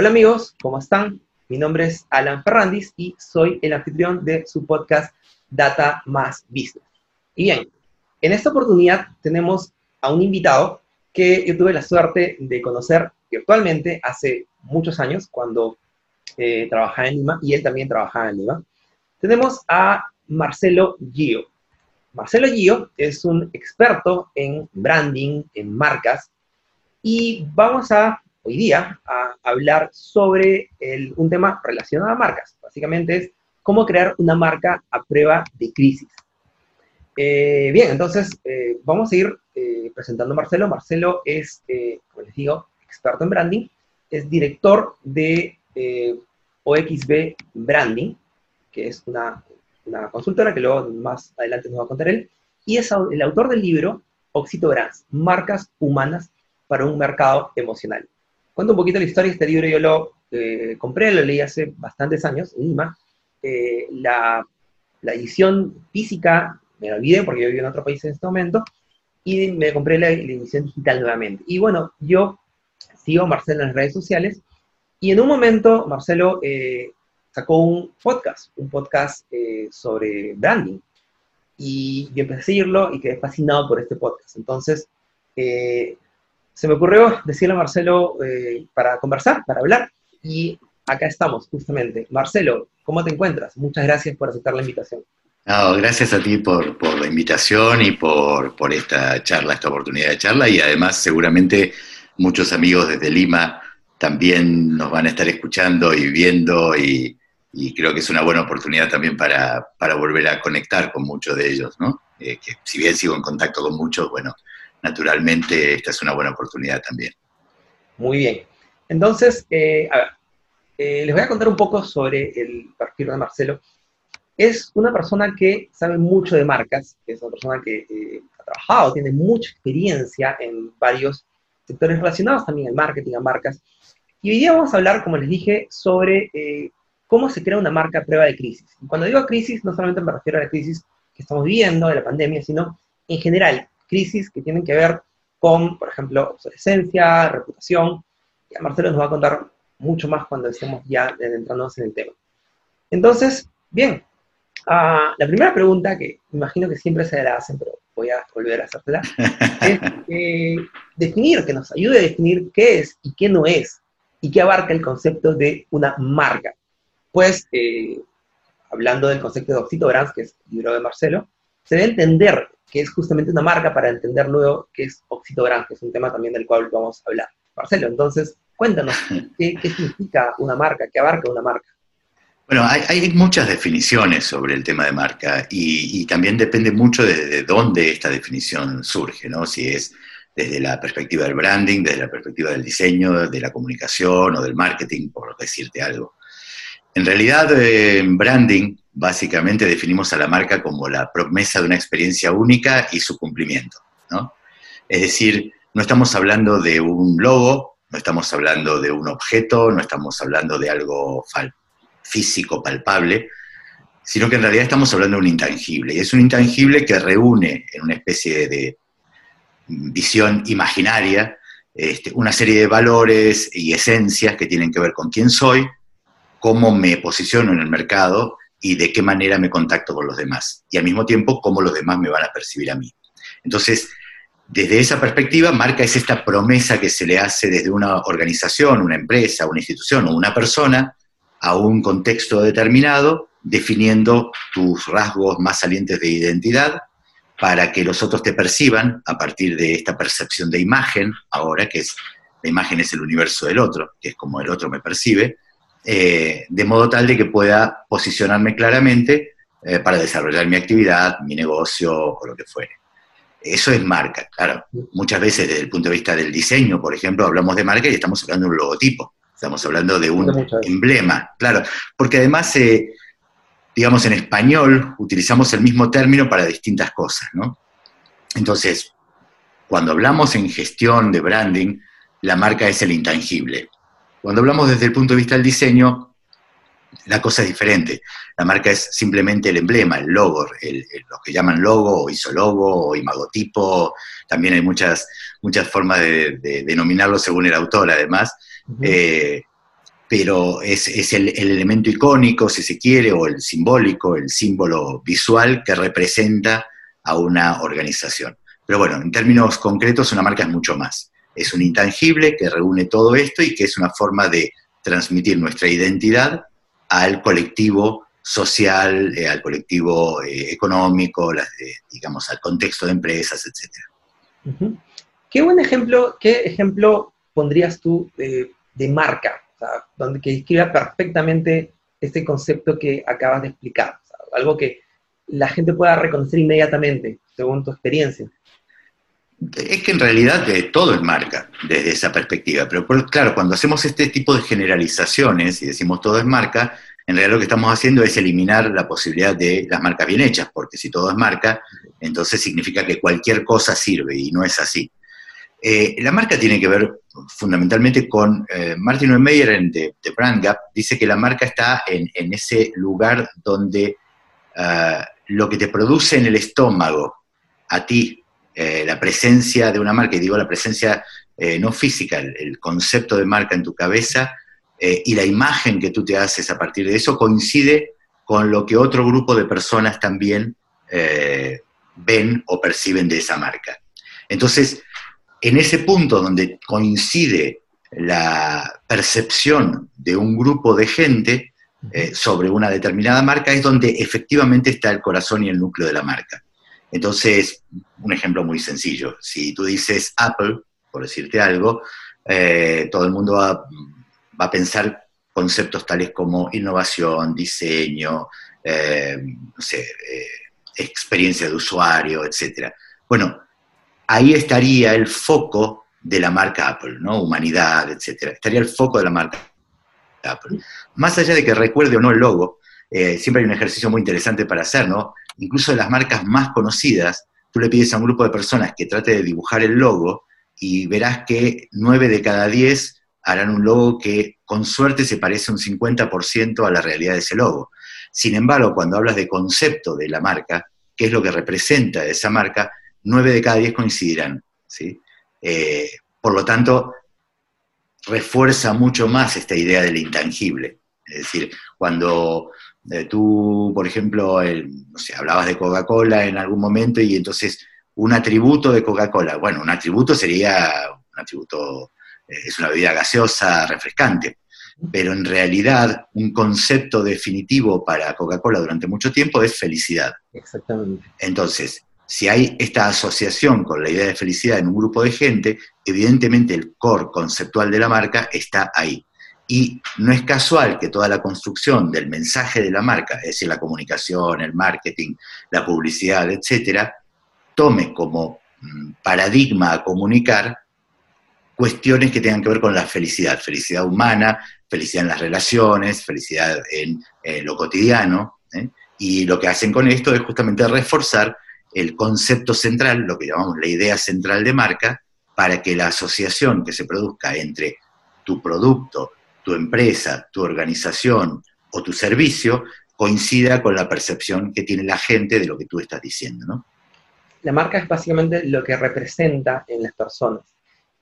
Hola amigos, ¿cómo están? Mi nombre es Alan Ferrandis y soy el anfitrión de su podcast Data Más Business. Y bien, en esta oportunidad tenemos a un invitado que yo tuve la suerte de conocer virtualmente hace muchos años cuando eh, trabajaba en Lima y él también trabajaba en Lima. Tenemos a Marcelo Gio. Marcelo Gio es un experto en branding, en marcas, y vamos a hoy día a hablar sobre un tema relacionado a marcas. Básicamente es cómo crear una marca a prueba de crisis. Eh, bien, entonces eh, vamos a ir eh, presentando a Marcelo. Marcelo es, como les digo, experto en branding, es director de OXB Branding, que es una, una, consultora que luego más adelante nos va a contar él, y es el autor del libro Oxito Brands, Marcas Humanas para un Mercado Emocional. Cuento un poquito la historia, este libro yo lo eh, compré, lo leí hace bastantes años en Lima. Eh, la, la, edición física me la olvidé porque yo vivo en otro país en este momento, y me compré la, edición digital nuevamente. Y bueno, yo sigo a Marcelo en las redes sociales, y en un momento Marcelo eh, sacó un podcast, un podcast sobre branding. Y yo empecé a seguirlo y quedé fascinado por este podcast. Entonces, se me ocurrió decirle a Marcelo eh, para conversar, para hablar, y acá estamos, justamente. Marcelo, ¿cómo te encuentras? Muchas gracias por aceptar la invitación. No, gracias a ti por, la invitación y por, esta charla, esta oportunidad de charla, y además seguramente muchos amigos desde Lima también nos van a estar escuchando y viendo, y, creo que es una buena oportunidad también para, volver a conectar con muchos de ellos, ¿no? Eh, que si bien sigo en contacto con muchos, bueno, naturalmente esta es una buena oportunidad también. Muy bien. Entonces, eh, a ver, eh, les voy a contar un poco sobre el perfil de Marcelo. Es una persona que sabe mucho de marcas, es una persona que eh, ha trabajado, tiene mucha experiencia en varios sectores relacionados también al marketing, a marcas. Y hoy día vamos a hablar, como les dije, sobre cómo se crea una marca a prueba de crisis. Y cuando digo crisis, no solamente me refiero a la crisis que estamos viviendo, de la pandemia, sino en general, crisis que tienen que ver con, por ejemplo, obsolescencia, reputación. Y Marcelo nos va a contar mucho más cuando estemos ya adentrándonos en el tema. Entonces, bien, ah, la primera pregunta que imagino que siempre se la hacen, pero voy a volver a hacértela, es eh, definir, que nos ayude a definir qué es y qué no es, y qué abarca el concepto de una marca. Pues, eh, hablando del concepto de Oxito Brands, que es el libro de Marcelo, se debe entender que es justamente una marca para entender luego qué es Oxitogran, que es un tema también del cual vamos a hablar. Marcelo, entonces, cuéntanos, ¿qué, significa una marca? ¿Qué abarca una marca? Bueno, hay, muchas definiciones sobre el tema de marca y, también depende mucho de, dónde esta definición surge, ¿no? Si es desde la perspectiva del branding, desde la perspectiva del diseño, de la comunicación o del marketing, por decirte algo. En realidad, en branding básicamente definimos a la marca como la promesa de una experiencia única y su cumplimiento. Es decir, no estamos hablando de un logo, no estamos hablando de un objeto, no estamos hablando de algo físico, palpable, sino que en realidad estamos hablando de un intangible. Y es un intangible que reúne en una especie de visión imaginaria este, una serie de valores y esencias que tienen que ver con quién soy, cómo me posiciono en el mercado y de qué manera me contacto con los demás. Y al mismo tiempo, cómo los demás me van a percibir a mí. Entonces, desde esa perspectiva, marca es esta promesa que se le hace desde una organización, una empresa, una institución o una persona a un contexto determinado, definiendo tus rasgos más salientes de identidad para que los otros te perciban a partir de esta percepción de imagen, ahora que es la imagen es el universo del otro, que es como el otro me percibe, eh, de modo tal de que pueda posicionarme claramente eh, para desarrollar mi actividad, mi negocio o lo que fuere. Eso es marca, claro. Muchas veces desde el punto de vista del diseño, por ejemplo, hablamos de marca y estamos hablando de un logotipo, estamos hablando de un emblema, claro, porque además, eh, digamos, en español utilizamos el mismo término para distintas cosas, ¿no? Entonces, cuando hablamos en gestión de branding, la marca es el intangible. Cuando hablamos desde el punto de vista del diseño, la cosa es diferente. La marca es simplemente el emblema, el logo, lo que llaman logo, o isologo, o imagotipo. También hay muchas, muchas formas de, denominarlo según el autor, además. Eh, pero es, el, elemento icónico, si se quiere, o el simbólico, el símbolo visual que representa a una organización. Pero bueno, en términos concretos, una marca es mucho más. Es un intangible que reúne todo esto y que es una forma de transmitir nuestra identidad al colectivo social, eh, al colectivo eh, económico, digamos, al contexto de empresas, etc. ¿Qué buen ejemplo, qué ejemplo pondrías tú de, marca? donde que describa perfectamente este concepto que acabas de explicar. algo que la gente pueda reconocer inmediatamente, según tu experiencia. Es que en realidad de todo es marca desde esa perspectiva, pero claro, cuando hacemos este tipo de generalizaciones y decimos todo es marca, en realidad lo que estamos haciendo es eliminar la posibilidad de las marcas bien hechas, porque si todo es marca, entonces significa que cualquier cosa sirve y no es así. Eh, la marca tiene que ver fundamentalmente con, eh, Martin Meyer de, de, Brand Gap dice que la marca está en, ese lugar donde ah, lo que te produce en el estómago, a ti, eh, la presencia de una marca, y digo la presencia no física, el, concepto de marca en tu cabeza y la imagen que tú te haces a partir de eso coincide con lo que otro grupo de personas también ven o perciben de esa marca. Entonces, en ese punto donde coincide la percepción de un grupo de gente eh, sobre una determinada marca, es donde efectivamente está el corazón y el núcleo de la marca. Entonces, un ejemplo muy sencillo, si tú dices Apple, por decirte algo, eh, todo el mundo va, a pensar conceptos tales como innovación, diseño, eh, experiencia de usuario, etc. Bueno, ahí estaría el foco de la marca Apple, ¿no? Humanidad, etcétera. Estaría el foco de la marca Apple. Más allá de que recuerde o no el logo, eh, siempre hay un ejercicio muy interesante para hacer, ¿no? Incluso de las marcas más conocidas, tú le pides a un grupo de personas que trate de dibujar el logo y verás que nueve de cada diez harán un logo que con suerte se parece un 50% a la realidad de ese logo. Sin embargo, cuando hablas de concepto de la marca, qué es lo que representa esa marca, nueve de cada diez coincidirán. ¿sí? Eh, por lo tanto, refuerza mucho más esta idea del intangible. Es decir, cuando eh, tú, por ejemplo, no sé, hablabas de Coca-Cola en algún momento y entonces un atributo de Coca-Cola, bueno, un atributo sería, un atributo eh, es una bebida gaseosa, refrescante, pero en realidad un concepto definitivo para Coca-Cola durante mucho tiempo es felicidad. Exactamente. Entonces, si hay esta asociación con la idea de felicidad en un grupo de gente, evidentemente el core conceptual de la marca está ahí. Y no es casual que toda la construcción del mensaje de la marca, es decir, la comunicación, el marketing, la publicidad, etcétera, tome como mm, paradigma a comunicar cuestiones que tengan que ver con la felicidad, felicidad humana, felicidad en las relaciones, felicidad en lo cotidiano. ¿eh? Y lo que hacen con esto es justamente reforzar el concepto central, lo que llamamos la idea central de marca, para que la asociación que se produzca entre tu producto, tu empresa, tu organización o tu servicio coincida con la percepción que tiene la gente de lo que tú estás diciendo, ¿no? La marca es básicamente lo que representa en las personas.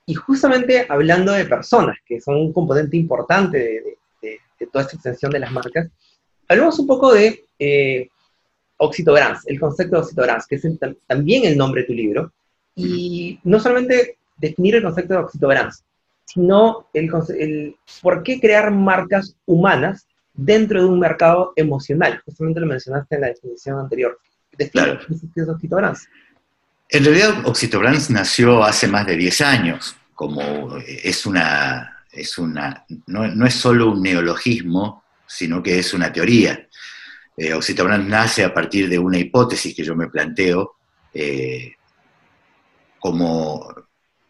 Y justamente hablando de personas, que son un componente importante de, toda esta extensión de las marcas, hablemos un poco de eh, el concepto de Oxytograns, que es también el nombre de tu libro, y no solamente definir el concepto de Oxytograns, sino el, por qué crear marcas humanas dentro de un mercado emocional. Justamente lo mencionaste en la definición anterior. Claro. ¿Qué es? En realidad, Oxytograns nació hace más de 10 años, como es una, es una no, no es solo un neologismo, sino que es una teoría. Eh, nace a partir de una hipótesis que yo me planteo eh, como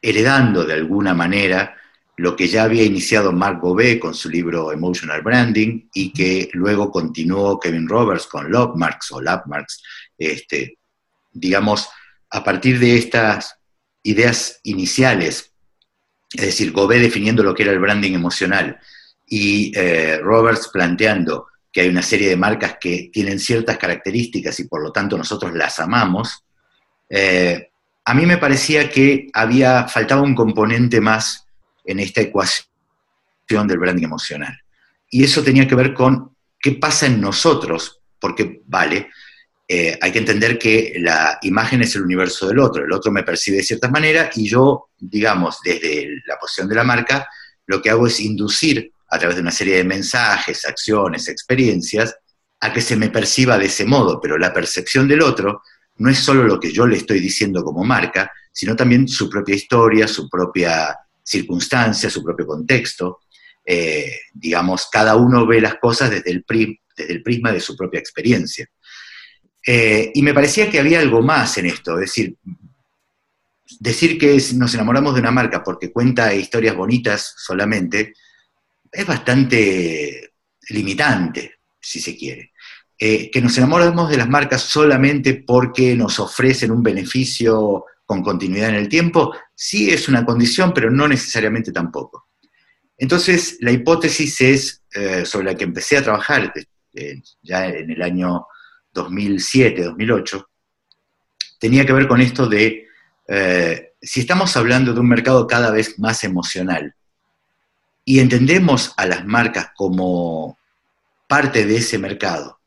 heredando de alguna manera lo que ya había iniciado Mark Bové con su libro Emotional Branding y que luego continuó Kevin Roberts con Marks o Marks, este, digamos, a partir de estas ideas iniciales, es decir, Gové definiendo lo que era el branding emocional y eh, Roberts planteando que hay una serie de marcas que tienen ciertas características y por lo tanto nosotros las amamos, eh, a mí me parecía que había, faltaba un componente más en esta ecuación del branding emocional. y eso tenía que ver con qué pasa en nosotros, porque vale, eh, hay que entender que la imagen es el universo del otro, el otro me percibe de cierta manera y yo, digamos, desde la posición de la marca, lo que hago es inducir a través de una serie de mensajes, acciones, experiencias, a que se me perciba de ese modo, pero la percepción del otro no es solo lo que yo le estoy diciendo como marca, sino también su propia historia, su propia circunstancia, su propio contexto. Eh, digamos, cada uno ve las cosas desde el, desde el prisma de su propia experiencia. Eh, y me parecía que había algo más en esto, es decir, decir que nos enamoramos de una marca porque cuenta historias bonitas solamente es bastante limitante, si se quiere. Eh, que nos enamoramos de las marcas solamente porque nos ofrecen un beneficio con continuidad en el tiempo, sí es una condición, pero no necesariamente tampoco. Entonces, la hipótesis es, eh, sobre la que empecé a trabajar ya en el año 2007, 2008, tenía que ver con esto de, eh, si estamos hablando de un mercado cada vez más emocional y entendemos a las marcas como parte de ese mercado,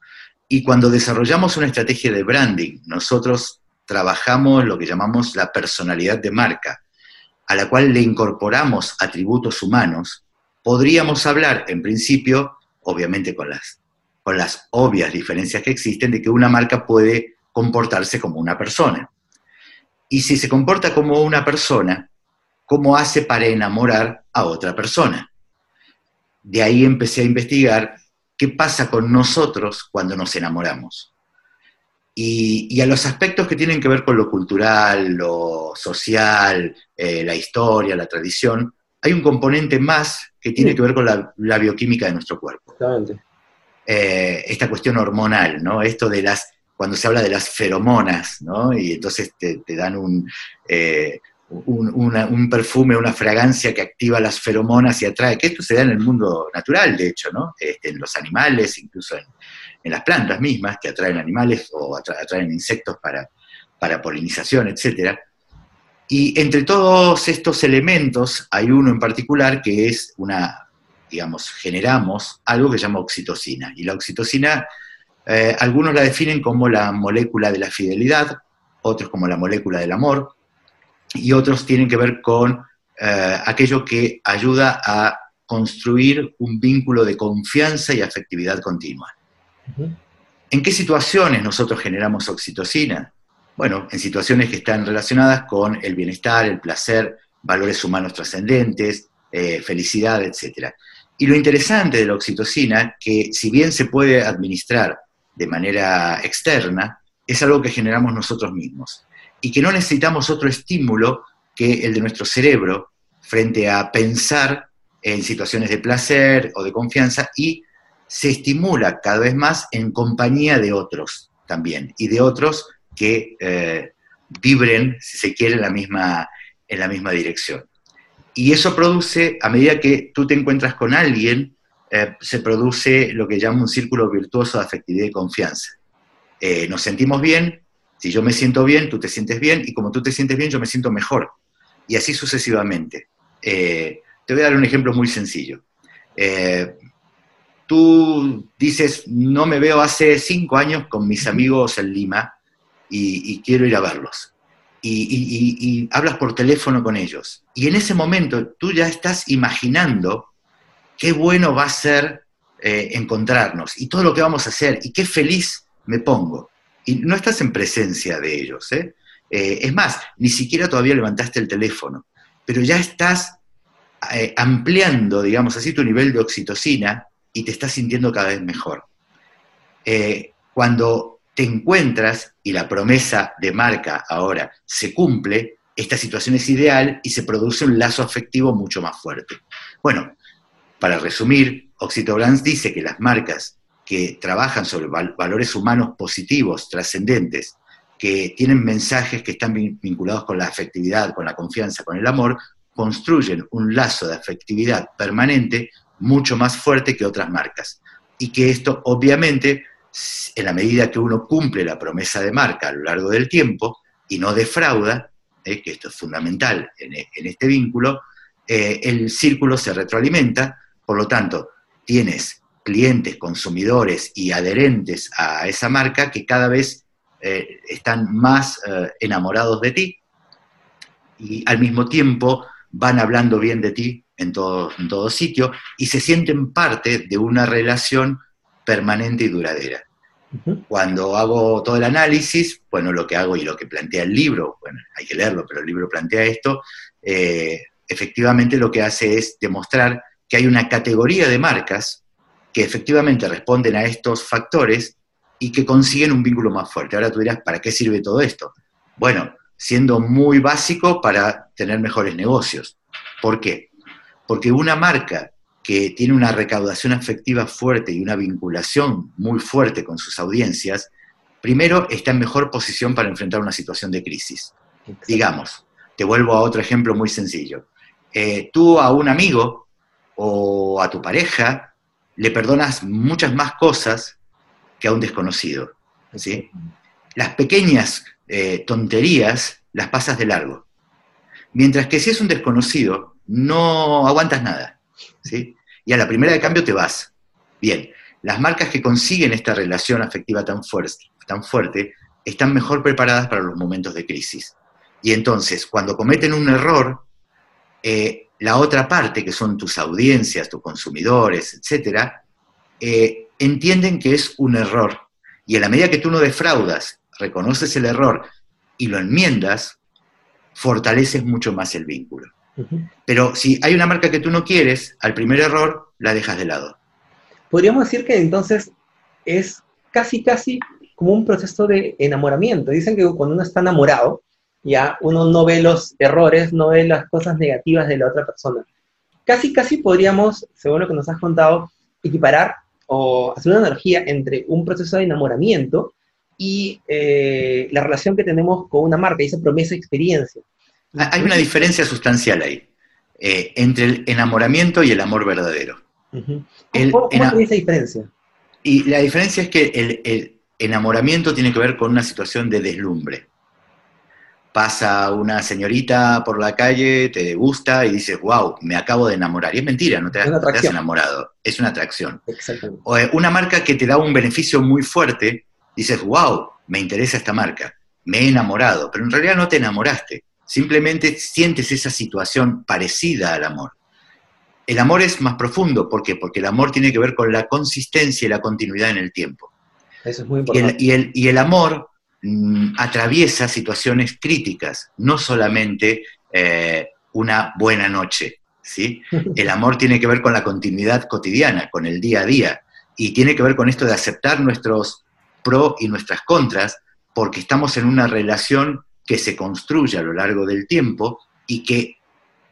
y cuando desarrollamos una estrategia de branding, nosotros trabajamos lo que llamamos la personalidad de marca, a la cual le incorporamos atributos humanos, podríamos hablar, en principio, obviamente con las, con las obvias diferencias que existen, de que una marca puede comportarse como una persona. Y si se comporta como una persona, ¿cómo hace para enamorar a otra persona? De ahí empecé a investigar qué pasa con nosotros cuando nos enamoramos. Y, a los aspectos que tienen que ver con lo cultural, lo social, eh, la historia, la tradición, hay un componente más que tiene que ver con la, bioquímica de nuestro cuerpo. Eh, esta cuestión hormonal, ¿no? Esto de las, cuando se habla de las feromonas, ¿no? Y entonces te, dan un, eh, un, perfume, una fragancia que activa las feromonas y atrae, que esto se da en el mundo natural, de hecho, ¿no? Este, en los animales, incluso en, las plantas mismas, que atraen animales o atraen insectos para, para polinización, etc. Y entre todos estos elementos hay uno en particular que es una, digamos, generamos algo que se llama oxitocina. Y la oxitocina, eh, algunos la definen como la molécula de la fidelidad, otros como la molécula del amor, y otros tienen que ver con eh, aquello que ayuda a construir un vínculo de confianza y afectividad continua. ¿En qué situaciones nosotros generamos oxitocina? Bueno, en situaciones que están relacionadas con el bienestar, el placer, valores humanos trascendentes, eh, felicidad, etc. Y lo interesante de la oxitocina, que si bien se puede administrar de manera externa, es algo que generamos nosotros mismos y que no necesitamos otro estímulo que el de nuestro cerebro frente a pensar en situaciones de placer o de confianza y se estimula cada vez más en compañía de otros también y de otros que eh, vibren, si se quiere, en la, misma, en la misma dirección. Y eso produce, a medida que tú te encuentras con alguien, eh, se produce lo que llama un círculo virtuoso de afectividad y confianza. Eh, nos sentimos bien, si yo me siento bien, tú te sientes bien, y como tú te sientes bien, yo me siento mejor. Y así sucesivamente. Te voy a dar un ejemplo muy sencillo. Tú dices, no me veo hace cinco años con mis amigos en Lima y, quiero ir a verlos. Y, hablas por teléfono con ellos. Y en ese momento tú ya estás imaginando qué bueno va a ser eh, encontrarnos y todo lo que vamos a hacer y qué feliz me pongo y no estás en presencia de ellos. ¿eh? Eh, es más, ni siquiera todavía levantaste el teléfono, pero ya estás eh, ampliando, digamos así, tu nivel de oxitocina y te estás sintiendo cada vez mejor. cuando te encuentras y la promesa de marca ahora se cumple, esta situación es ideal y se produce un lazo afectivo mucho más fuerte. Bueno, para resumir, Oxitobrans dice que las marcas que trabajan sobre valores humanos positivos, trascendentes, que tienen mensajes que están vinculados con la afectividad, con la confianza, con el amor, construyen un lazo de afectividad permanente mucho más fuerte que otras marcas. Y que esto, obviamente, en la medida que uno cumple la promesa de marca a lo largo del tiempo y no defrauda, eh, que esto es fundamental en, este vínculo, eh, el círculo se retroalimenta, por lo tanto, tienes clientes, consumidores y adherentes a esa marca que cada vez eh, están más eh, enamorados de ti y al mismo tiempo van hablando bien de ti en todo, en todo sitio y se sienten parte de una relación permanente y duradera. Cuando hago todo el análisis, bueno, lo que hago y lo que plantea el libro, bueno, hay que leerlo, pero el libro plantea esto, eh, efectivamente lo que hace es demostrar que hay una categoría de marcas que efectivamente responden a estos factores y que consiguen un vínculo más fuerte. Ahora tú dirás, ¿para qué sirve todo esto? Bueno, siendo muy básico para tener mejores negocios. ¿Por qué? Porque una marca que tiene una recaudación afectiva fuerte y una vinculación muy fuerte con sus audiencias, primero está en mejor posición para enfrentar una situación de crisis. Digamos, te vuelvo a otro ejemplo muy sencillo. Eh, tú a un amigo o a tu pareja le perdonas muchas más cosas que a un desconocido. ¿sí? Las pequeñas eh, tonterías las pasas de largo. Mientras que si es un desconocido, no aguantas nada. ¿sí? Y a la primera de cambio te vas. Bien, las marcas que consiguen esta relación afectiva tan fuerte, tan fuerte están mejor preparadas para los momentos de crisis. Y entonces, cuando cometen un error, eh, la otra parte, que son tus audiencias, tus consumidores, etcétera, eh, entienden que es un error. Y en la medida que tú no defraudas, reconoces el error y lo enmiendas, fortaleces mucho más el vínculo. Pero si hay una marca que tú no quieres, al primer error la dejas de lado. Podríamos decir que entonces es casi, casi como un proceso de enamoramiento. Dicen que cuando uno está enamorado, ya uno no ve los errores, no ve las cosas negativas de la otra persona. Casi, casi podríamos, según lo que nos has contado, equiparar o hacer una analogía entre un proceso de enamoramiento y eh, la relación que tenemos con una marca, esa promesa experiencia. Hay una diferencia sustancial ahí, eh, entre el enamoramiento y el amor verdadero. ¿Cómo, es esa diferencia? Y la diferencia es que el enamoramiento tiene que ver con una situación de deslumbre pasa una señorita por la calle, te gusta y dices, wow, me acabo de enamorar. Y es mentira, no te, has, enamorado, es una atracción. O eh, una marca que te da un beneficio muy fuerte, dices, wow, me interesa esta marca, me he enamorado, pero en realidad no te enamoraste, simplemente sientes esa situación parecida al amor. El amor es más profundo, ¿por qué? Porque el amor tiene que ver con la consistencia y la continuidad en el tiempo. Eso es muy importante. y el, y el amor Mm, atraviesa situaciones críticas, no solamente eh, una buena noche. ¿sí? El amor tiene que ver con la continuidad cotidiana, con el día a día, y tiene que ver con esto de aceptar nuestros pros y nuestras contras, porque estamos en una relación que se construye a lo largo del tiempo y que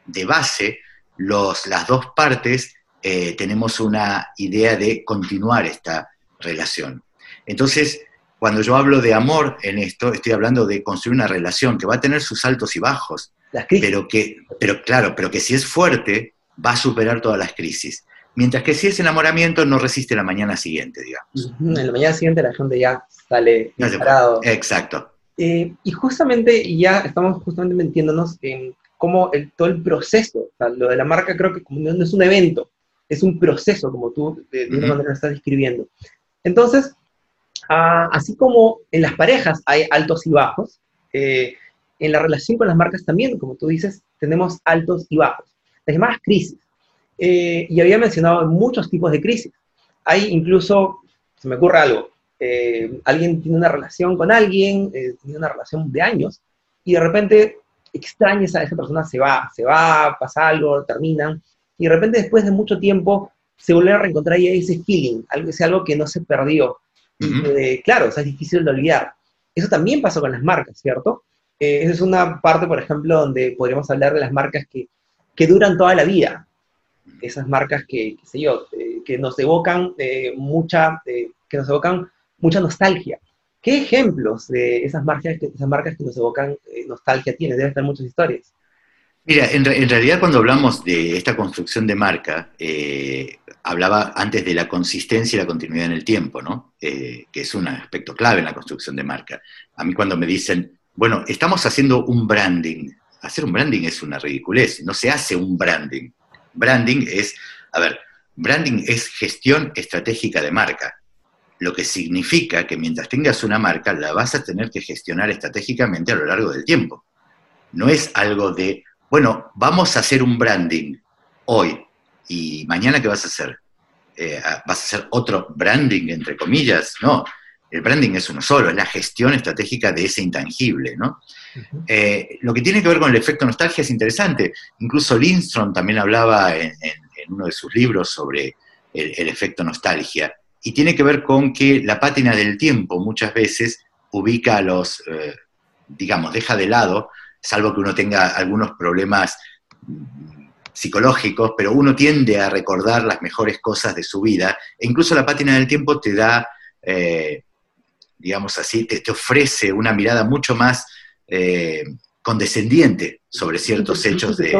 de base los, las dos partes eh, tenemos una idea de continuar esta relación. Entonces, cuando yo hablo de amor en esto, estoy hablando de construir una relación que va a tener sus altos y bajos, pero que, pero claro, pero que si es fuerte, va a superar todas las crisis. Mientras que si es enamoramiento, no resiste la mañana siguiente, digamos. En la mañana siguiente la gente ya sale disparado. Exacto. Eh, y justamente ya estamos justamente metiéndonos en cómo el, todo el proceso, lo de la marca creo que no es un evento, es un proceso, como tú de, una manera lo estás describiendo. Entonces, Ah, así como en las parejas hay altos y bajos, eh, en la relación con las marcas también, como tú dices, tenemos altos y bajos. Las llamadas crisis. Eh, y había mencionado muchos tipos de crisis. Hay incluso, se me ocurre algo, eh, alguien tiene una relación con alguien, tiene una relación de años, y de repente extrañas a esa persona, se va, se va, pasa algo, terminan, y de repente después de mucho tiempo se vuelve a reencontrar y hay ese feeling, algo, es algo que no se perdió. Eh, claro, es difícil de olvidar. Eso también pasó con las marcas, ¿cierto? Eh, esa es una parte, por ejemplo, donde podríamos hablar de las marcas que, que duran toda la vida. Esas marcas que, qué sé yo, eh, que nos evocan mucha, que nos evocan mucha nostalgia. ¿Qué ejemplos de esas marcas, esas marcas que nos evocan nostalgia tienes? Deben estar muchas historias. Mira, en, realidad cuando hablamos de esta construcción de marca, hablaba antes de la consistencia y la continuidad en el tiempo, ¿no? Eh, que es un aspecto clave en la construcción de marca. A mí cuando me dicen, bueno, estamos haciendo un branding, hacer un branding es una ridiculez, no se hace un branding. Branding es, a ver, branding es gestión estratégica de marca, lo que significa que mientras tengas una marca la vas a tener que gestionar estratégicamente a lo largo del tiempo. No es algo de, bueno, vamos a hacer un branding hoy y mañana qué vas a hacer? Eh, ¿Vas a hacer otro branding, entre comillas? No, el branding es uno solo, es la gestión estratégica de ese intangible, ¿no? Eh, lo que tiene que ver con el efecto nostalgia es interesante. Incluso Lindstrom también hablaba en, uno de sus libros sobre el, efecto nostalgia. Y tiene que ver con que la pátina del tiempo muchas veces ubica a los, eh, digamos, deja de lado, salvo que uno tenga algunos problemas mm, psicológicos, pero uno tiende a recordar las mejores cosas de su vida. E incluso la pátina del tiempo te da eh, digamos así, te, ofrece una mirada mucho más eh, condescendiente sobre ciertos hechos de,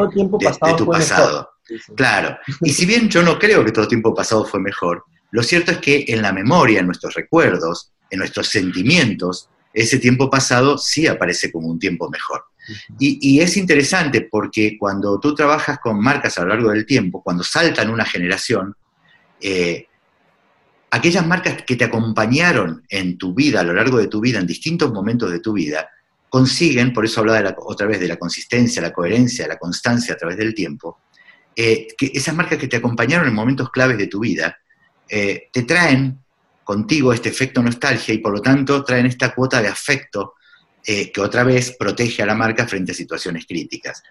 tu pasado. Claro, y si bien yo no creo que todo tiempo pasado fue mejor, lo cierto es que en la memoria, en nuestros recuerdos, en nuestros sentimientos, ese tiempo pasado sí aparece como un tiempo mejor. Y, es interesante porque cuando tú trabajas con marcas a lo largo del tiempo, cuando saltan una generación, eh, aquellas marcas que te acompañaron en tu vida, a lo largo de tu vida, en distintos momentos de tu vida, consiguen, por eso hablaba otra vez de la consistencia, la coherencia, la constancia a través del tiempo, eh, que esas marcas que te acompañaron en momentos claves de tu vida, eh, te traen contigo este efecto nostalgia y por lo tanto traen esta cuota de afecto eh, que otra vez protege a la marca frente a situaciones críticas.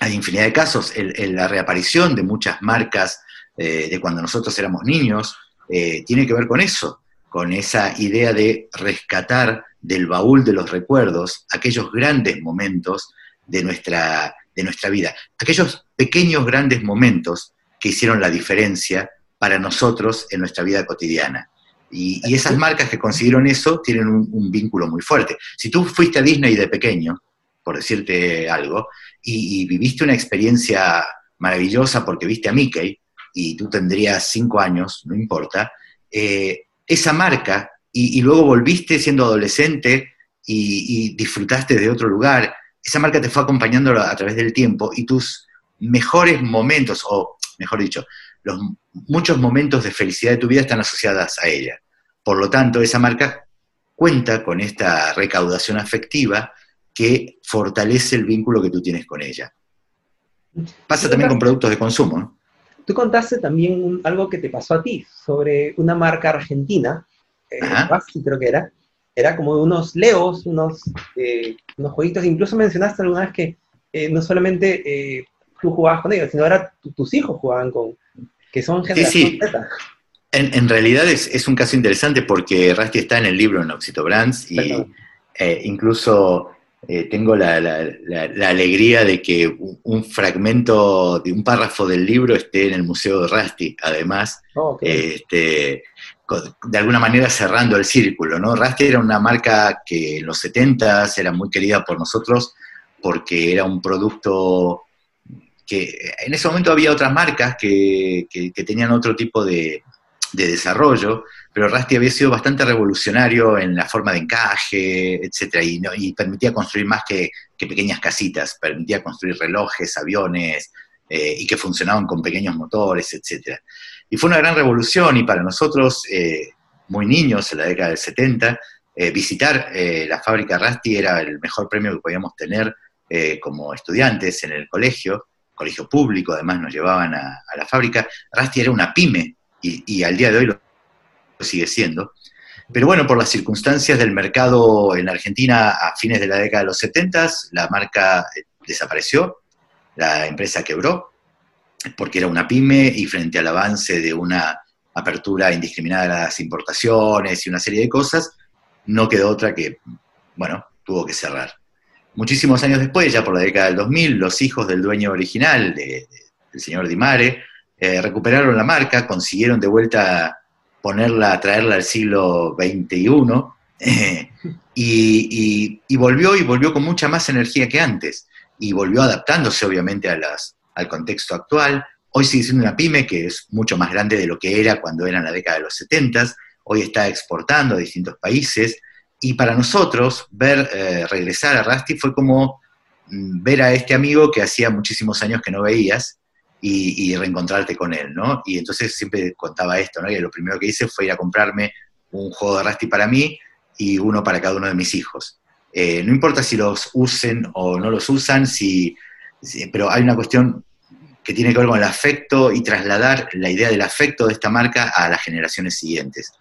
hay infinidad de casos, la reaparición de muchas marcas eh, de cuando nosotros éramos niños, eh, tiene que ver con eso, con esa idea de rescatar del baúl de los recuerdos aquellos grandes momentos de nuestra, de nuestra vida, aquellos pequeños grandes momentos que hicieron la diferencia para nosotros en nuestra vida cotidiana. Y, esas marcas que consiguieron eso tienen un, vínculo muy fuerte. Si tú fuiste a Disney de pequeño, por decirte algo, y viviste una experiencia maravillosa porque viste a Mickey, y tú tendrías cinco años, no importa, eh, esa marca, y, luego volviste siendo adolescente y, disfrutaste de otro lugar, esa marca te fue acompañando a través del tiempo y tus mejores momentos, o mejor dicho, los muchos momentos de felicidad de tu vida están asociadas a ella. Por lo tanto, esa marca cuenta con esta recaudación afectiva que fortalece el vínculo que tú tienes con ella. Pasa también con productos de consumo. ¿no? Tú contaste también algo que te pasó a ti sobre una marca argentina, eh, creo que era, era como unos leos, unos, eh, unos jueguitos, incluso mencionaste alguna vez que eh, no solamente eh, tú jugabas con ellos, sino ahora tus hijos jugaban con, que son generación sí, sí. En, en, realidad es, es, un caso interesante porque Rusty está en el libro en Oxito Brands y incluso eh, tengo la, alegría de que un, fragmento de un párrafo del libro esté en el Museo de Rasti, además, oh, este, de alguna manera cerrando el círculo, ¿no? Rasti era una marca que en los 70 era muy querida por nosotros porque era un producto que en ese momento había otras marcas que, tenían otro tipo de, de desarrollo, pero Rusty había sido bastante revolucionario en la forma de encaje, etcétera, y, permitía construir más que, pequeñas casitas, permitía construir relojes, aviones, eh, y que funcionaban con pequeños motores, etcétera. Y fue una gran revolución, y para nosotros, eh, muy niños, en la década del 70, eh, visitar la fábrica Rusty era el mejor premio que podíamos tener como estudiantes en el colegio, colegio público, además nos llevaban a, la fábrica. Rusty era una pyme, y, y al día de hoy lo sigue siendo. Pero bueno, por las circunstancias del mercado en Argentina a fines de la década de los 70, la marca eh, desapareció, la empresa quebró, porque era una pyme y frente al avance de una apertura indiscriminada de las importaciones y una serie de cosas, no quedó otra que, bueno, tuvo que cerrar. Muchísimos años después, ya por la década del 2000, los hijos del dueño original, del señor Di Mare, eh, recuperaron la marca, consiguieron de vuelta ponerla, traerla al siglo XXI, eh, y, volvió y volvió con mucha más energía que antes, y volvió adaptándose obviamente al contexto actual. Hoy sigue siendo una pyme que es mucho más grande de lo que era cuando era en la década de los 70, hoy está exportando a distintos países, y para nosotros ver eh, regresar a Rusty fue como mm, ver a este amigo que hacía muchísimos años que no veías, y, reencontrarte con él, ¿no? Y entonces siempre contaba esto, ¿no? Y lo primero que hice fue ir a comprarme un juego de Rusty para mí y uno para cada uno de mis hijos. Eh, no importa si los usen o no los usan, si, pero hay una cuestión que tiene que ver con el afecto y trasladar la idea del afecto de esta marca a las generaciones siguientes.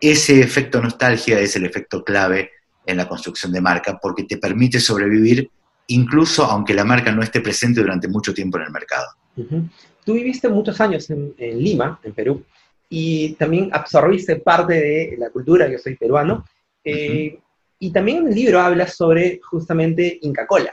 Ese efecto nostalgia es el efecto clave en la construcción de marca porque te permite sobrevivir incluso aunque la marca no esté presente durante mucho tiempo en el mercado. Tú viviste muchos años en, Lima, en Perú, y también absorbiste parte de la cultura, yo soy peruano, eh, y también en el libro hablas sobre justamente Inca Cola,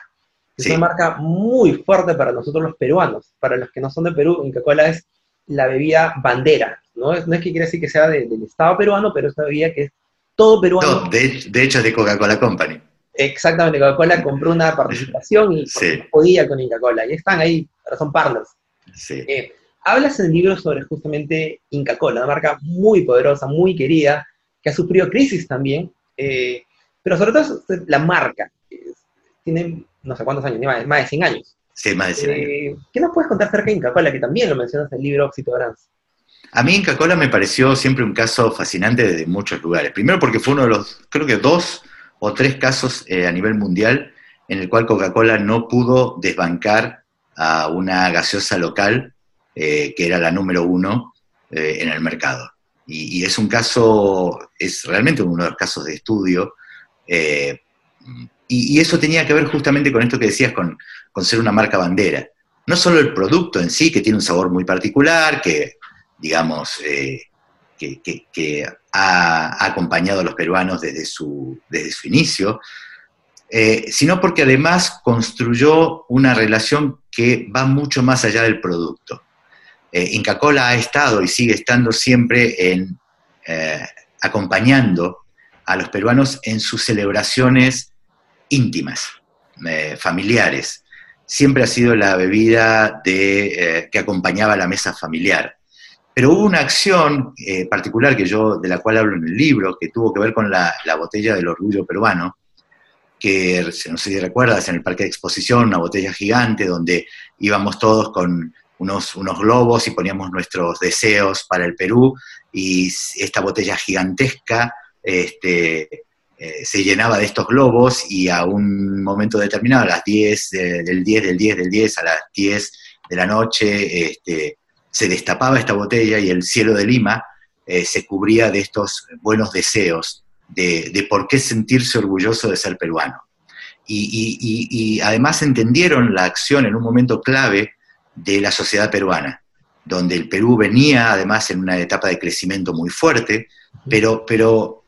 que es una marca muy fuerte para nosotros los peruanos. Para los que no son de Perú, Inca Cola es la bebida bandera, ¿no? Es, no es que quiere decir que sea del Estado peruano, pero es una bebida que es todo peruano. No, de, de hecho es de Coca-Cola Company. Exactamente, Coca-Cola compró una participación y podía con Inca Cola. Y están ahí, son partners. Eh, hablas en el libro sobre justamente Inca Cola, una marca muy poderosa, muy querida, que ha sufrido crisis también, eh, pero sobre todo la marca. tiene no sé cuántos años, más, de 100 años. Sí, más de 100 años. Eh, ¿Qué nos puedes contar acerca de Inca Cola, que también lo mencionas en el libro Oxito Brands? A mí Inca Cola me pareció siempre un caso fascinante desde muchos lugares. Primero porque fue uno de los, creo que dos o tres casos eh, a nivel mundial en el cual Coca-Cola no pudo desbancar a una gaseosa local eh, que era la número uno eh, en el mercado. Y, es un caso, es realmente uno de los casos de estudio. Y, eso tenía que ver justamente con esto que decías, con, ser una marca bandera. No solo el producto en sí, que tiene un sabor muy particular, que, digamos, que, ha, acompañado a los peruanos desde su, desde su inicio, eh, sino porque además construyó una relación que va mucho más allá del producto. Eh, Inca Cola ha estado y sigue estando siempre en, eh, acompañando a los peruanos en sus celebraciones íntimas, familiares. Siempre ha sido la bebida que acompañaba la mesa familiar. Pero hubo una acción eh, particular que yo, de la cual hablo en el libro, que tuvo que ver con la, botella del orgullo peruano, que no sé si recuerdas, en el parque de exposición, una botella gigante donde íbamos todos con unos, unos globos y poníamos nuestros deseos para el Perú, y esta botella gigantesca este, eh, se llenaba de estos globos y a un momento determinado, a las 10 del 10 del 10 del 10 a las 10 de la noche, este, se destapaba esta botella y el cielo de Lima eh, se cubría de estos buenos deseos, de, por qué sentirse orgulloso de ser peruano. Y, además entendieron la acción en un momento clave de la sociedad peruana, donde el Perú venía además en una etapa de crecimiento muy fuerte, pero, pero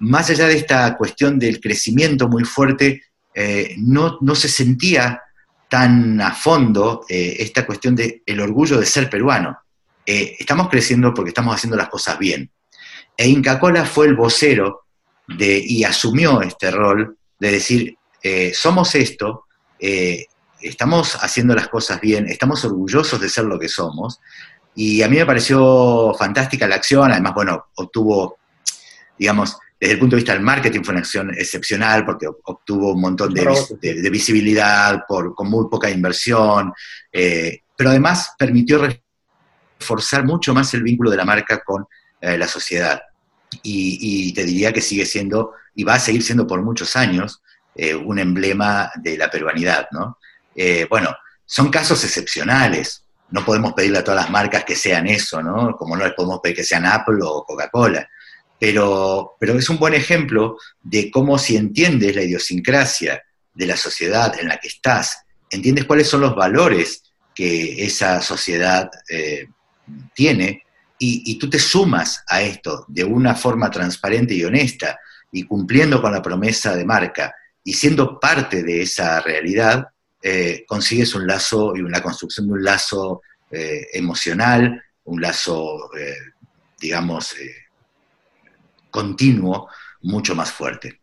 más allá de esta cuestión del crecimiento muy fuerte, eh, no, no se sentía tan a fondo eh, esta cuestión del el orgullo de ser peruano. Eh, estamos creciendo porque estamos haciendo las cosas bien. E Inca Cola fue el vocero de, y asumió este rol de decir, eh, somos esto, estamos haciendo las cosas bien, estamos orgullosos de ser lo que somos. Y a mí me pareció fantástica la acción, además, bueno, obtuvo, digamos, desde el punto de vista del marketing fue una acción excepcional porque obtuvo un montón de, visibilidad por, con muy poca inversión, eh, pero además permitió reforzar mucho más el vínculo de la marca con eh, la sociedad. Y, te diría que sigue siendo, y va a seguir siendo por muchos años, eh, un emblema de la peruanidad. ¿no? bueno, son casos excepcionales. No podemos pedirle a todas las marcas que sean eso, ¿no? Como no les podemos pedir que sean Apple o Coca-Cola pero, pero es un buen ejemplo de cómo si entiendes la idiosincrasia de la sociedad en la que estás, entiendes cuáles son los valores que esa sociedad eh, tiene y, tú te sumas a esto de una forma transparente y honesta y cumpliendo con la promesa de marca y siendo parte de esa realidad, eh, consigues un lazo y una construcción de un lazo eh, emocional, un lazo, digamos, continuo mucho más fuerte.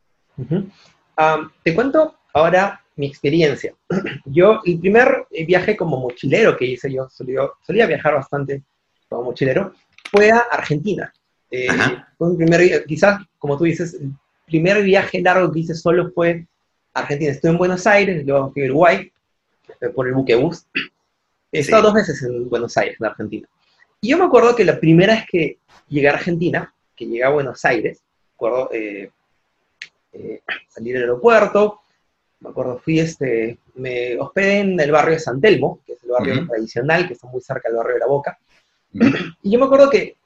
te cuento ahora mi experiencia. Yo, el primer viaje como mochilero que hice, yo solía, viajar bastante como mochilero, fue a Argentina. Eh, fue mi primer, quizás, como tú dices, el primer viaje largo que hice solo fue a Argentina. Estuve en Buenos Aires, luego fui a Uruguay eh, por el buquebús. He estado dos veces en Buenos Aires, en Argentina. Y yo me acuerdo que la primera vez que llegué a Argentina, que llegué a Buenos Aires, me acuerdo eh, eh, salir del aeropuerto, me acuerdo, fui, este, me hospedé en el barrio de San Telmo, que es el barrio tradicional, que está muy cerca del barrio de La Boca. Y yo me acuerdo que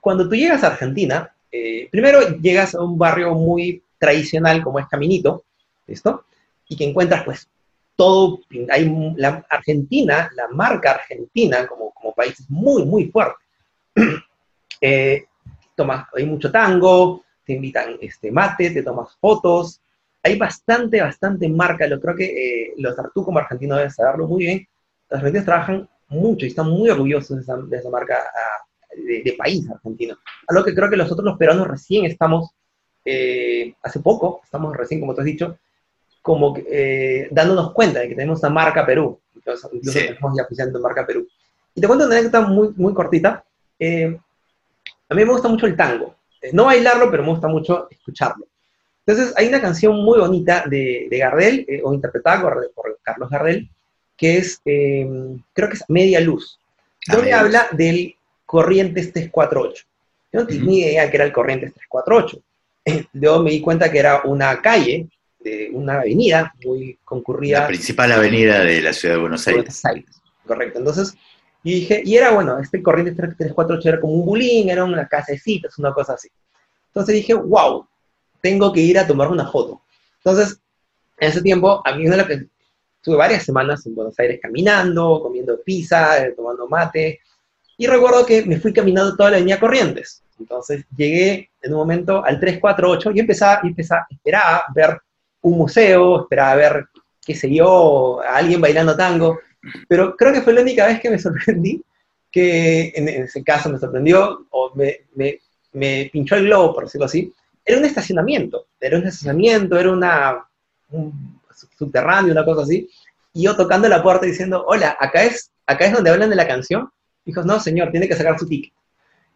cuando tú llegas a Argentina, eh, primero llegas a un barrio muy tradicional como es Caminito, ¿listo? Y que encuentras pues todo, hay la Argentina, la marca argentina como, como país es muy, muy fuerte. eh, tomas, hay mucho tango, te invitan este, mate, te tomas fotos, hay bastante, bastante marca, yo creo que eh, los tú como argentino debes saberlo muy bien, los argentinos trabajan mucho y están muy orgullosos de esa, de esa marca ah, de, país argentino. Algo que creo que nosotros los peruanos recién estamos, eh, hace poco, estamos recién, como tú has dicho, como eh, dándonos cuenta de que tenemos una marca Perú. Entonces, incluso estamos ya oficiando marca Perú. Y te cuento una anécdota muy, muy cortita. Eh, a mí me gusta mucho el tango. No bailarlo, pero me gusta mucho escucharlo. Entonces, hay una canción muy bonita de, de Gardel, o interpretada por, por, Carlos Gardel, que es, creo que es Media Luz, donde habla del Corrientes 348. Yo no tenía idea que era el Corrientes 348. Luego me di cuenta que era una calle, de una avenida muy concurrida. La principal avenida de la ciudad de Buenos Aires. Buenos Aires, correcto. Entonces, y dije, y era bueno, este Corrientes 348 era como un bulín, era una casecita, una cosa así. Entonces dije, wow, tengo que ir a tomar una foto. Entonces, en ese tiempo, a mí una de que estuve varias semanas en Buenos Aires caminando, comiendo pizza, eh, tomando mate, y recuerdo que me fui caminando toda la avenida Corrientes. Entonces llegué en un momento al 348 y empezaba, empezaba, esperaba ver un museo, esperaba ver, qué sé yo, a alguien bailando tango. Pero creo que fue la única vez que me sorprendí, que en, ese caso me sorprendió, o me, me, pinchó el globo, por decirlo así. Era un estacionamiento, era un estacionamiento, era una, un subterráneo, una cosa así. Y yo tocando la puerta diciendo, hola, acá es, acá es donde hablan de la canción. Dijo, no, señor, tiene que sacar su ticket.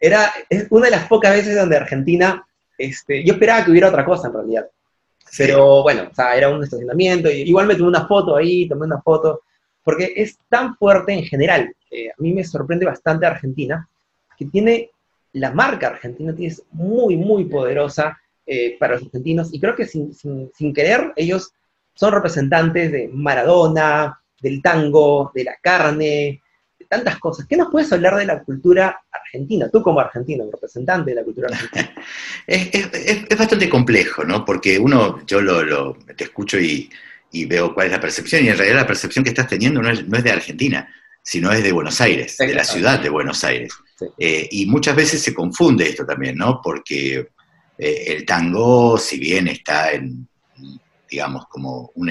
Era es una de las pocas veces donde Argentina, este, yo esperaba que hubiera otra cosa en realidad. Pero bueno, o sea, era un estacionamiento, y igual me tomé una foto ahí, tomé una foto, porque es tan fuerte en general. Eh, a mí me sorprende bastante Argentina, que tiene, la marca argentina es muy, muy poderosa eh, para los argentinos, y creo que sin, sin, sin querer ellos son representantes de Maradona, del tango, de la carne, tantas cosas. ¿Qué nos puedes hablar de la cultura argentina? Tú como argentino, representante de la cultura argentina. es, bastante complejo, ¿no? Porque uno, yo lo, te escucho y, veo cuál es la percepción, y en realidad la percepción que estás teniendo no es, de Argentina, sino es de Buenos Aires, de la ciudad de Buenos Aires. Eh, y muchas veces se confunde esto también, ¿no? Porque eh, el tango, si bien está en, digamos, como un,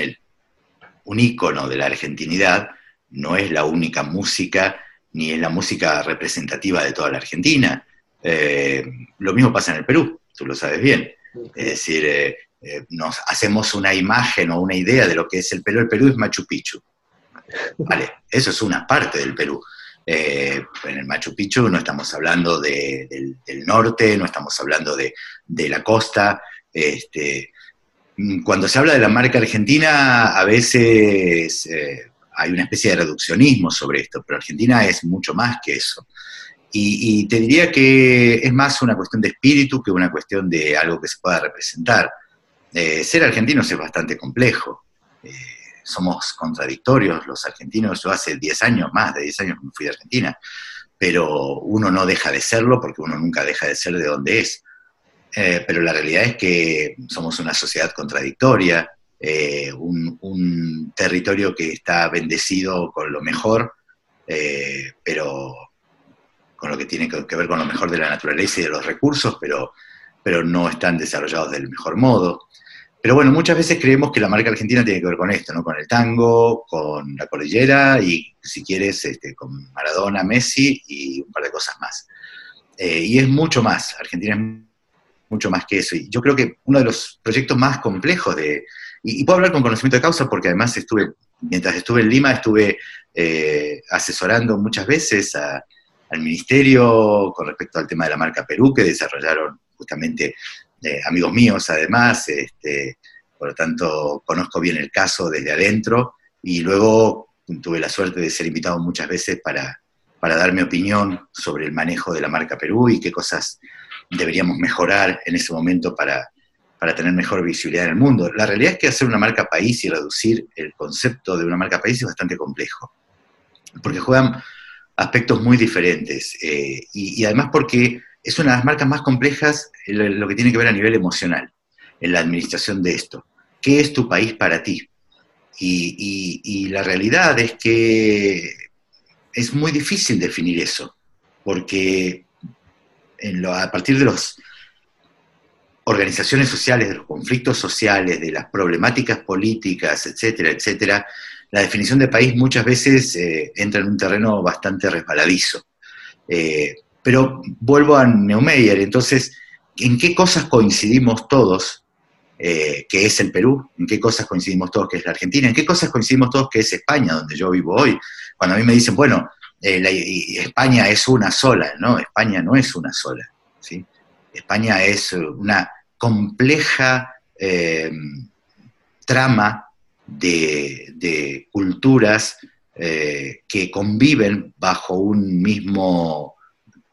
un ícono de la argentinidad, no es la única música, ni es la música representativa de toda la Argentina. Eh, lo mismo pasa en el Perú, tú lo sabes bien. Es decir, eh, eh, nos hacemos una imagen o una idea de lo que es el Perú. El Perú es Machu Picchu. Vale, eso es una parte del Perú. en el Machu Picchu no estamos hablando del, norte, no estamos hablando de, la costa. Este, cuando se habla de la marca argentina, a veces hay una especie de reduccionismo sobre esto, pero Argentina es mucho más que eso. Y, te diría que es más una cuestión de espíritu que una cuestión de algo que se pueda representar. Eh, ser argentinos es bastante complejo. Eh, somos contradictorios los argentinos. Yo hace 10 años, más de 10 años me fui de Argentina, pero uno no deja de serlo porque uno nunca deja de ser de donde es. Eh, pero la realidad es que somos una sociedad contradictoria, eh, un, territorio que está bendecido con lo mejor, eh, pero con lo que tiene que ver con lo mejor de la naturaleza y de los recursos, pero, pero no están desarrollados del mejor modo. Pero bueno, muchas veces creemos que la marca argentina tiene que ver con esto, ¿no? Con el tango, con la cordillera y, si quieres, este, con Maradona, Messi y un par de cosas más. Y es mucho más, Argentina es mucho más que eso. Y yo creo que uno de los proyectos más complejos de, y, puedo hablar con conocimiento de causa porque además estuve, mientras estuve en Lima, estuve eh, asesorando muchas veces al ministerio con respecto al tema de la marca Perú, que desarrollaron justamente eh, amigos míos además, este, por lo tanto conozco bien el caso desde adentro, y luego tuve la suerte de ser invitado muchas veces para, para dar mi opinión sobre el manejo de la marca Perú y qué cosas deberíamos mejorar en ese momento para, para tener mejor visibilidad en el mundo. La realidad es que hacer una marca país y reducir el concepto de una marca país es bastante complejo, porque juegan aspectos muy diferentes eh, y, además porque es una de las marcas más complejas en lo que tiene que ver a nivel emocional, en la administración de esto. ¿Qué es tu país para ti? Y, la realidad es que es muy difícil definir eso, porque a partir de las organizaciones sociales, de los conflictos sociales, de las problemáticas políticas, etcétera, etcétera, la definición de país muchas veces eh, entra en un terreno bastante resbaladizo. Eh, pero vuelvo a Neumeyer, entonces, ¿en qué cosas coincidimos todos eh, que es el Perú? ¿En qué cosas coincidimos todos que es la Argentina? ¿En qué cosas coincidimos todos que es España, donde yo vivo hoy? Cuando a mí me dicen, bueno, España es una sola, ¿no? España no es una sola, ¿sí? España es una compleja trama de, culturas eh, que conviven bajo un mismo,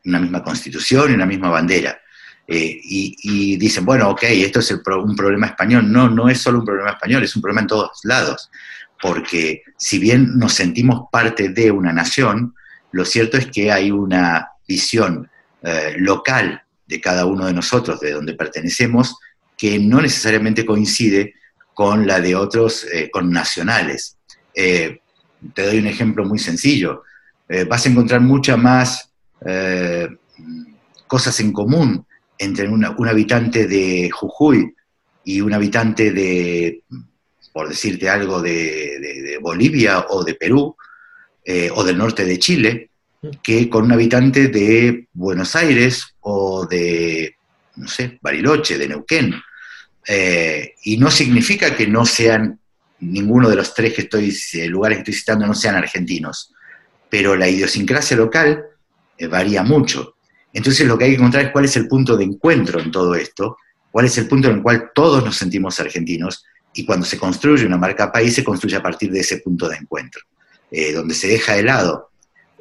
una misma constitución y una misma bandera. Eh, y, dicen, bueno, ok, esto es un problema español. No, no es solo un problema español, es un problema en todos lados. Porque si bien nos sentimos parte de una nación, lo cierto es que hay una visión eh, local de cada uno de nosotros, de donde pertenecemos, que no necesariamente coincide con la de otros eh, con nacionales. Eh, te doy un ejemplo muy sencillo. Eh, vas a encontrar muchas más cosas en común entre un habitante de Jujuy y un habitante de, por decirte algo, de, Bolivia o de Perú o del norte de Chile, que con un habitante de Buenos Aires o de, no sé, Bariloche, de Neuquén. Eh, y no significa que no sean ninguno de los tres que estoy, eh, lugares que estoy citando no sean argentinos, pero la idiosincrasia local eh, varía mucho. Entonces lo que hay que encontrar es cuál es el punto de encuentro en todo esto, cuál es el punto en el cual todos nos sentimos argentinos y cuando se construye una marca país se construye a partir de ese punto de encuentro, donde se deja de lado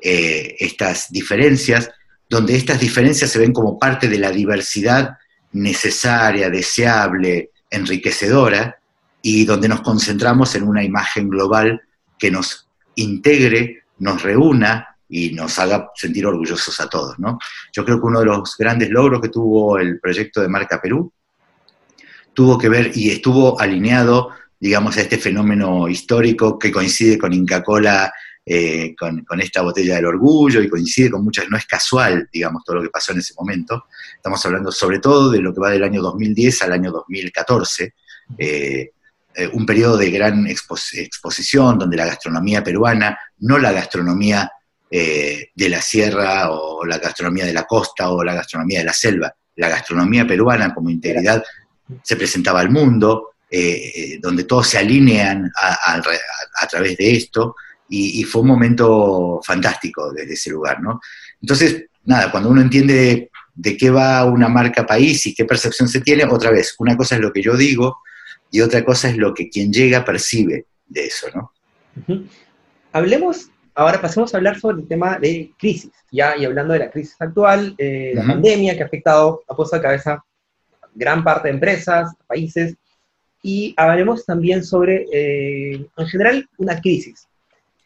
estas diferencias, donde estas diferencias se ven como parte de la diversidad necesaria, deseable, enriquecedora, y donde nos concentramos en una imagen global que nos integre, nos reúna y nos haga sentir orgullosos a todos. ¿no? Yo creo que uno de los grandes logros que tuvo el proyecto de Marca Perú tuvo que ver y estuvo alineado, digamos, a este fenómeno histórico que coincide con Inca Cola eh, con, esta botella del orgullo y coincide con muchas, no es casual, digamos, todo lo que pasó en ese momento. Estamos hablando sobre todo de lo que va del año 2010 al año 2014, eh, eh, un periodo de gran exposición donde la gastronomía peruana, no la gastronomía de la sierra o la gastronomía de la costa o la gastronomía de la selva, la gastronomía peruana como integridad se presentaba al mundo, donde todos se alinean a través de esto, y, fue un momento fantástico desde ese lugar, ¿no? Entonces, nada, cuando uno entiende de qué va una marca país y qué percepción se tiene, otra vez, una cosa es lo que yo digo y otra cosa es lo que quien llega percibe de eso, ¿no? Hablemos, ahora pasemos a hablar sobre el tema de crisis, ya, y hablando de la crisis actual, eh, la pandemia que ha afectado a puesto de cabeza gran parte de empresas, países, y hablaremos también sobre, eh, en general, una crisis.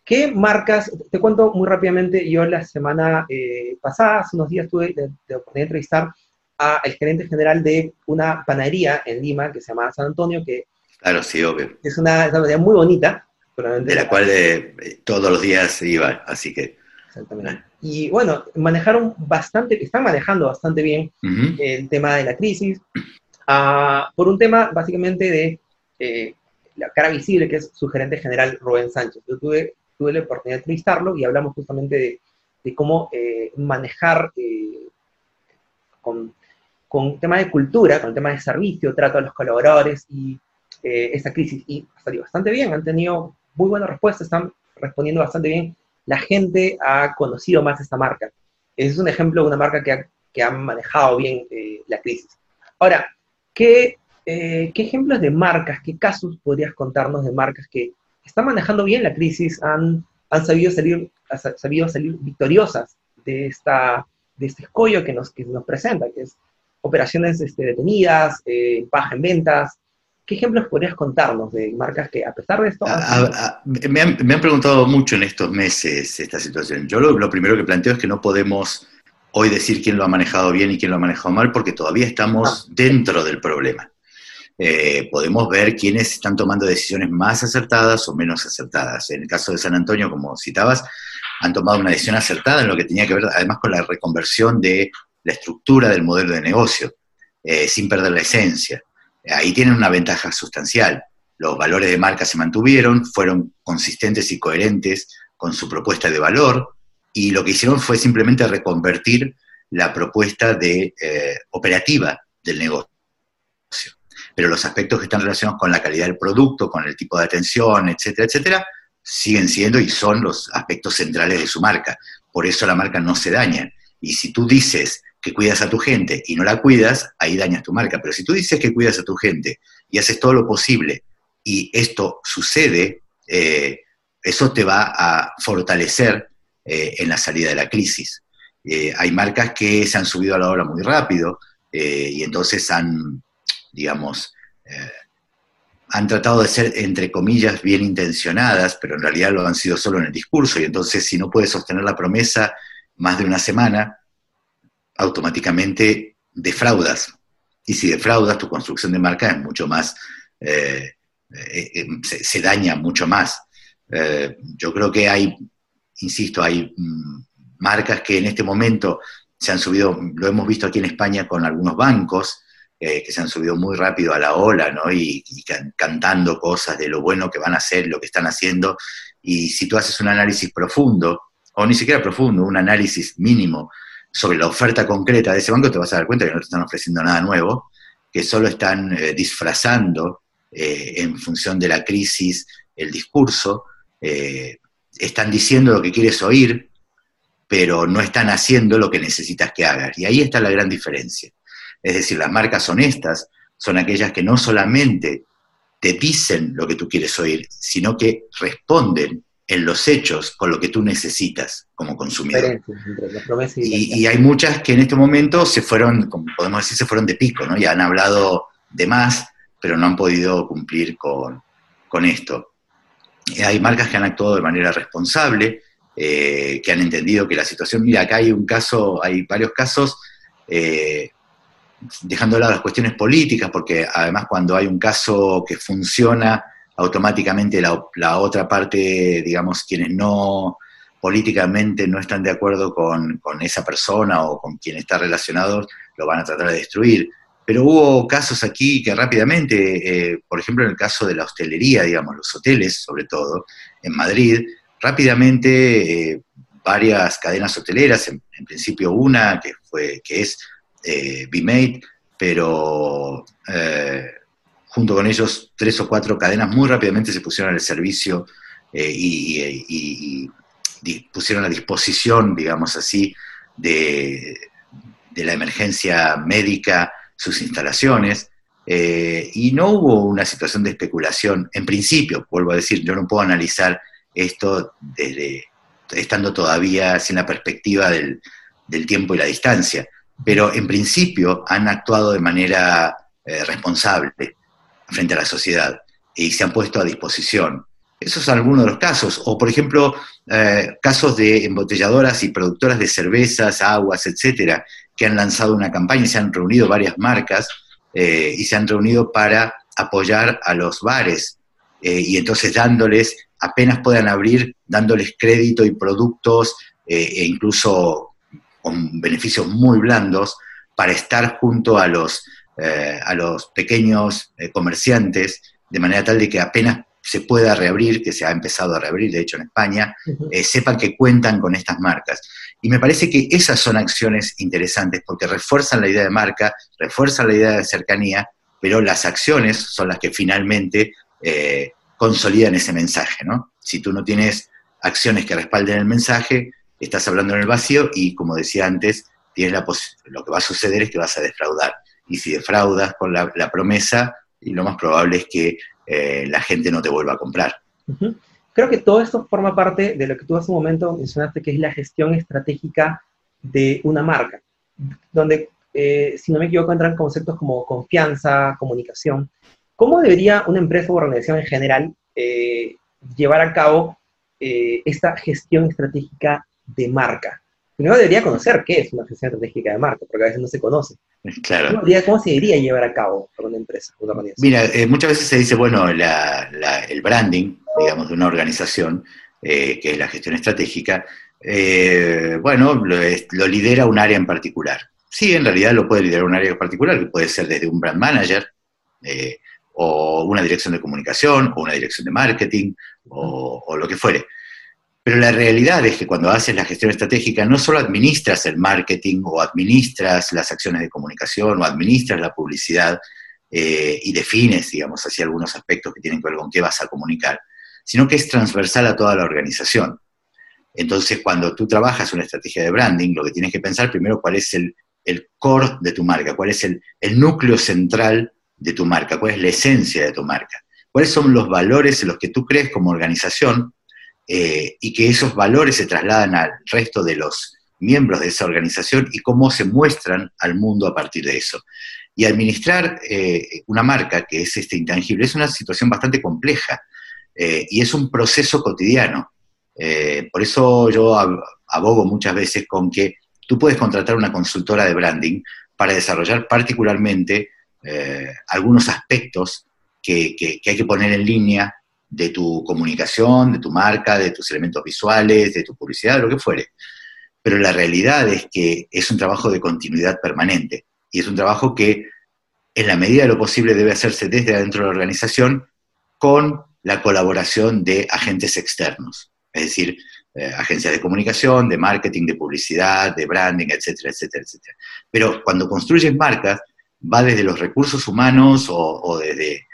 ¿Qué marcas? Te cuento muy rápidamente, yo la semana eh, pasada, hace unos días, tuve la, oportunidad de entrevistar al gerente general de una panadería en Lima que se llama San Antonio, que claro, sí, obvio. es una, panadería muy bonita. De la cual eh, todos los días iba, así que... Exactamente. Y bueno, manejaron bastante, están manejando bastante bien el tema de la crisis, ah, por un tema básicamente de eh, la cara visible, que es su gerente general, Rubén Sánchez. Yo tuve tuve la oportunidad de entrevistarlo y hablamos justamente de, cómo eh, manejar eh, con, con tema de cultura, con el tema de servicio, trato a los colaboradores y eh, esa crisis. Y ha salido bastante bien, han tenido muy buenas respuestas, están respondiendo bastante bien. La gente ha conocido más esta marca. Es un ejemplo de una marca que ha, manejado bien la crisis. Ahora, ¿qué, ¿qué ejemplos de marcas, qué casos podrías contarnos de marcas que están manejando bien la crisis, han, han sabido, salir, sabido salir victoriosas de, esta, de este escollo que nos, que presenta, que es operaciones este, detenidas, eh, baja en ventas. ¿Qué ejemplos podrías contarnos de marcas que a pesar de esto... me, han, me, han, preguntado mucho en estos meses esta situación. Yo lo, lo, primero que planteo es que no podemos hoy decir quién lo ha manejado bien y quién lo ha manejado mal porque todavía estamos ah. dentro del problema. Eh, podemos ver quiénes están tomando decisiones más acertadas o menos acertadas. En el caso de San Antonio, como citabas, han tomado una decisión acertada en lo que tenía que ver además con la reconversión de la estructura del modelo de negocio, eh, sin perder la esencia. Ahí tienen una ventaja sustancial. Los valores de marca se mantuvieron, fueron consistentes y coherentes con su propuesta de valor, y lo que hicieron fue simplemente reconvertir la propuesta de eh, operativa del negocio. Pero los aspectos que están relacionados con la calidad del producto, con el tipo de atención, etcétera, etcétera, siguen siendo y son los aspectos centrales de su marca. Por eso la marca no se daña. Y si tú dices que cuidas a tu gente y no la cuidas, ahí dañas tu marca. Pero si tú dices que cuidas a tu gente y haces todo lo posible y esto sucede, eh, eso te va a fortalecer eh, en la salida de la crisis. Eh, hay marcas que se han subido a la hora muy rápido y entonces han, digamos, han tratado de ser, entre comillas, bien intencionadas, pero en realidad lo han sido solo en el discurso, y entonces si no puedes sostener la promesa más de una semana, automáticamente defraudas. Y si defraudas, tu construcción de marca es mucho más, eh, eh, eh, se, daña mucho más. yo creo que hay, insisto, hay mm, marcas que en este momento se han subido, lo hemos visto aquí en España con algunos bancos, que se han subido muy rápido a la ola, ¿no? Y, y, cantando cosas de lo bueno que van a hacer, lo que están haciendo. Y si tú haces un análisis profundo, o ni siquiera profundo, un análisis mínimo sobre la oferta concreta de ese banco, te vas a dar cuenta que no te están ofreciendo nada nuevo, que solo están eh, disfrazando eh, en función de la crisis el discurso, eh, están diciendo lo que quieres oír, pero no están haciendo lo que necesitas que hagas. Y ahí está la gran diferencia. Es decir, las marcas honestas son aquellas que no solamente te dicen lo que tú quieres oír, sino que responden en los hechos con lo que tú necesitas como consumidor. Y, hay muchas que en este momento se fueron, como podemos decir, se fueron de pico, ¿no? Ya han hablado de más, pero no han podido cumplir con, esto. Hay marcas que han actuado de manera responsable, eh, que han entendido que la situación, mira, acá hay un caso, hay varios casos, eh, dejando de lado las cuestiones políticas, porque además cuando hay un caso que funciona, automáticamente la, otra parte, digamos, quienes no políticamente no están de acuerdo con, esa persona o con quien está relacionado, lo van a tratar de destruir. Pero hubo casos aquí que rápidamente, eh, por ejemplo en el caso de la hostelería, digamos, los hoteles sobre todo, en Madrid, rápidamente eh, varias cadenas hoteleras, en, principio una que, fue, que es eh, pero eh, junto con ellos tres o cuatro cadenas muy rápidamente se pusieron al servicio eh, y, pusieron a disposición, digamos así, de, la emergencia médica sus instalaciones. Eh, y no hubo una situación de especulación. En principio, vuelvo a decir, yo no puedo analizar esto desde estando todavía sin la perspectiva del, tiempo y la distancia, pero en principio han actuado de manera eh, responsable frente a la sociedad y se han puesto a disposición. Esos son algunos de los casos. O, por ejemplo, eh, casos de embotelladoras y productoras de cervezas, aguas, etcétera, que han lanzado una campaña y se han reunido varias marcas eh, y se han reunido para apoyar a los bares eh, y entonces dándoles, apenas puedan abrir, dándoles crédito y productos e incluso con beneficios muy blandos para estar junto a los eh, a los pequeños eh, comerciantes, de manera tal de que apenas se pueda reabrir, que se ha empezado a reabrir, de hecho en España, eh, sepan que cuentan con estas marcas. Y me parece que esas son acciones interesantes porque refuerzan la idea de marca, refuerzan la idea de cercanía, pero las acciones son las que finalmente consolidan ese mensaje, ¿no? Si tú no tienes acciones que respalden el mensaje, estás hablando en el vacío y, como decía antes, tienes la lo que va a suceder es que vas a defraudar y si defraudas con la, promesa, y lo más probable es que eh, la gente no te vuelva a comprar. Creo que todo esto forma parte de lo que tú hace un momento mencionaste, que es la gestión estratégica de una marca, donde, eh, si no me equivoco, entran conceptos como confianza, comunicación. ¿Cómo debería una empresa o organización en general eh, llevar a cabo esta gestión estratégica de marca? Primero debería conocer qué es una gestión estratégica de marca, porque a veces no se conoce. Claro. ¿Cómo, se debería llevar a cabo por una empresa, una organización? Mira, eh, muchas veces se dice, bueno, el branding, digamos, de una organización, que es la gestión estratégica, bueno, lo, lo, lidera un área en particular. Sí, en realidad lo puede liderar un área en particular, que puede ser desde un brand manager, o una dirección de comunicación, o una dirección de marketing, o, lo que fuere. Pero la realidad es que cuando haces la gestión estratégica, no solo administras el marketing o administras las acciones de comunicación o administras la publicidad eh, y defines, digamos, así algunos aspectos que tienen que ver con qué vas a comunicar, sino que es transversal a toda la organización. Entonces, cuando tú trabajas una estrategia de branding, lo que tienes que pensar primero cuál es el, core de tu marca, cuál es el, el núcleo central de tu marca, cuál es la esencia de tu marca, cuáles son los valores en los que tú crees como organización eh, y que esos valores se trasladan al resto de los miembros de esa organización y cómo se muestran al mundo a partir de eso. Y administrar eh, una marca que es este intangible es una situación bastante compleja eh, y es un proceso cotidiano. por eso yo abogo muchas veces con que tú puedes contratar una consultora de branding para desarrollar particularmente algunos aspectos que, hay que poner en línea de tu comunicación, de tu marca, de tus elementos visuales, de tu publicidad, lo que fuere. Pero la realidad es que es un trabajo de continuidad permanente y es un trabajo que en la medida de lo posible debe hacerse desde adentro de la organización con la colaboración de agentes externos, es decir, eh, agencias de comunicación, de marketing, de publicidad, de branding, etcétera, etcétera, etcétera. Pero cuando construyes marcas, va desde los recursos humanos o, desde,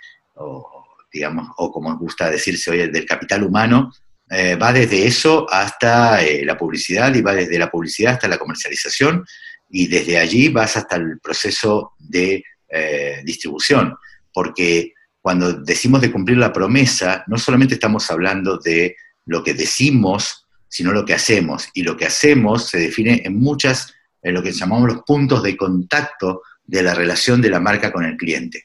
digamos, o como gusta decirse hoy, del capital humano, eh, va desde eso hasta eh, la publicidad y va desde la publicidad hasta la comercialización y desde allí vas hasta el proceso de eh, distribución, porque cuando decimos de cumplir la promesa, no solamente estamos hablando de lo que decimos, sino lo que hacemos, y lo que hacemos se define en muchas, en lo que llamamos los puntos de contacto de la relación de la marca con el cliente.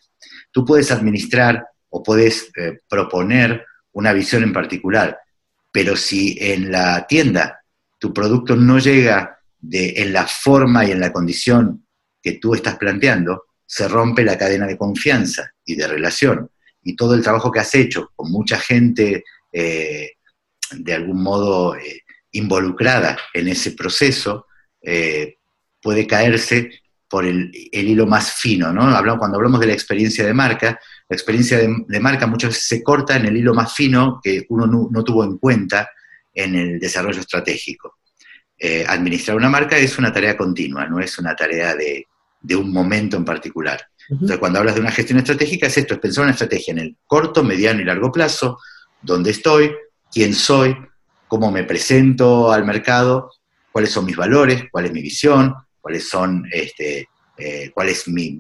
Tú puedes administrar o puedes eh, proponer una visión en particular, pero si en la tienda tu producto no llega de, en la forma y en la condición que tú estás planteando, se rompe la cadena de confianza y de relación. Y todo el trabajo que has hecho con mucha gente eh, de algún modo eh, involucrada en ese proceso puede caerse por el, hilo más fino, ¿no? cuando hablamos de la experiencia de marca, la experiencia de, marca muchas veces se corta en el hilo más fino que uno no, tuvo en cuenta en el desarrollo estratégico. Eh, administrar una marca es una tarea continua, no es una tarea de, un momento en particular. Entonces, cuando hablas de una gestión estratégica, es esto, es pensar una estrategia en el corto, mediano y largo plazo, dónde estoy, quién soy, cómo me presento al mercado, cuáles son mis valores, cuál es mi visión, cuáles son, este, eh, cuál es mi,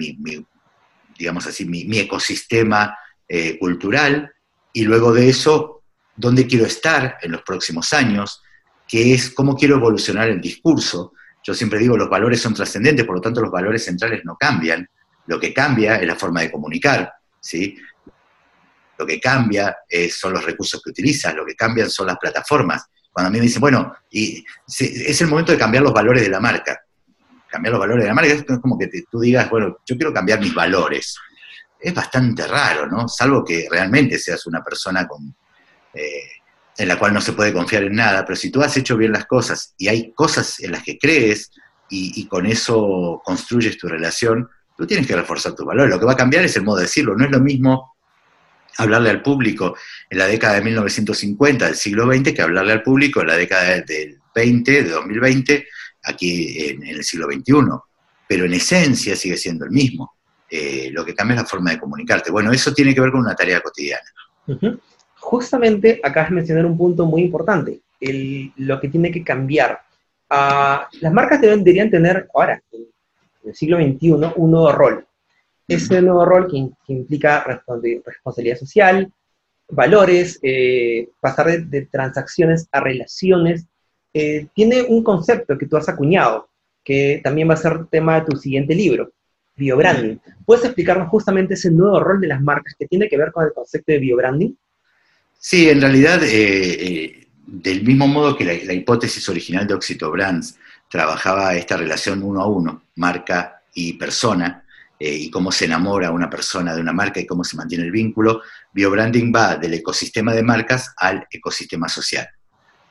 digamos así, mi, ecosistema eh, cultural, y luego de eso, dónde quiero estar en los próximos años, qué es, cómo quiero evolucionar el discurso. Yo siempre digo, los valores son trascendentes, por lo tanto los valores centrales no cambian. Lo que cambia es la forma de comunicar, ¿sí? Lo que cambia son los recursos que utilizas, lo que cambian son las plataformas. Cuando a mí me dicen, bueno, y es el momento de cambiar los valores de la marca cambiar los valores de la marca, es como que tú digas, bueno, yo quiero cambiar mis valores. Es bastante raro, ¿no? Salvo que realmente seas una persona eh, en la cual no se puede confiar en nada, pero si tú has hecho bien las cosas y hay cosas en las que crees y, con eso construyes tu relación, tú tienes que reforzar tus valores. Lo que va a cambiar es el modo de decirlo. No es lo mismo hablarle al público en la década de 1950 del siglo XX que hablarle al público en la década del 20, de 2020, aquí en, el siglo XXI, pero en esencia sigue siendo el mismo. Eh, lo que cambia es la forma de comunicarte. Bueno, eso tiene que ver con una tarea cotidiana. Justamente acabas de mencionar un punto muy importante, lo que tiene que cambiar. Ah, las marcas deberían tener ahora, en el siglo XXI, un nuevo rol. Ese nuevo rol que, implica responsabilidad social, valores, eh, pasar de, transacciones a relaciones, eh, tiene un concepto que tú has acuñado, que también va a ser tema de tu siguiente libro, biobranding. ¿Puedes explicarnos justamente ese nuevo rol de las marcas que tiene que ver con el concepto de biobranding? Sí, en realidad, eh, del mismo modo que la, hipótesis original de Oxito Brands trabajaba esta relación uno a uno, marca y persona, y cómo se enamora una persona de una marca y cómo se mantiene el vínculo, biobranding va del ecosistema de marcas al ecosistema social.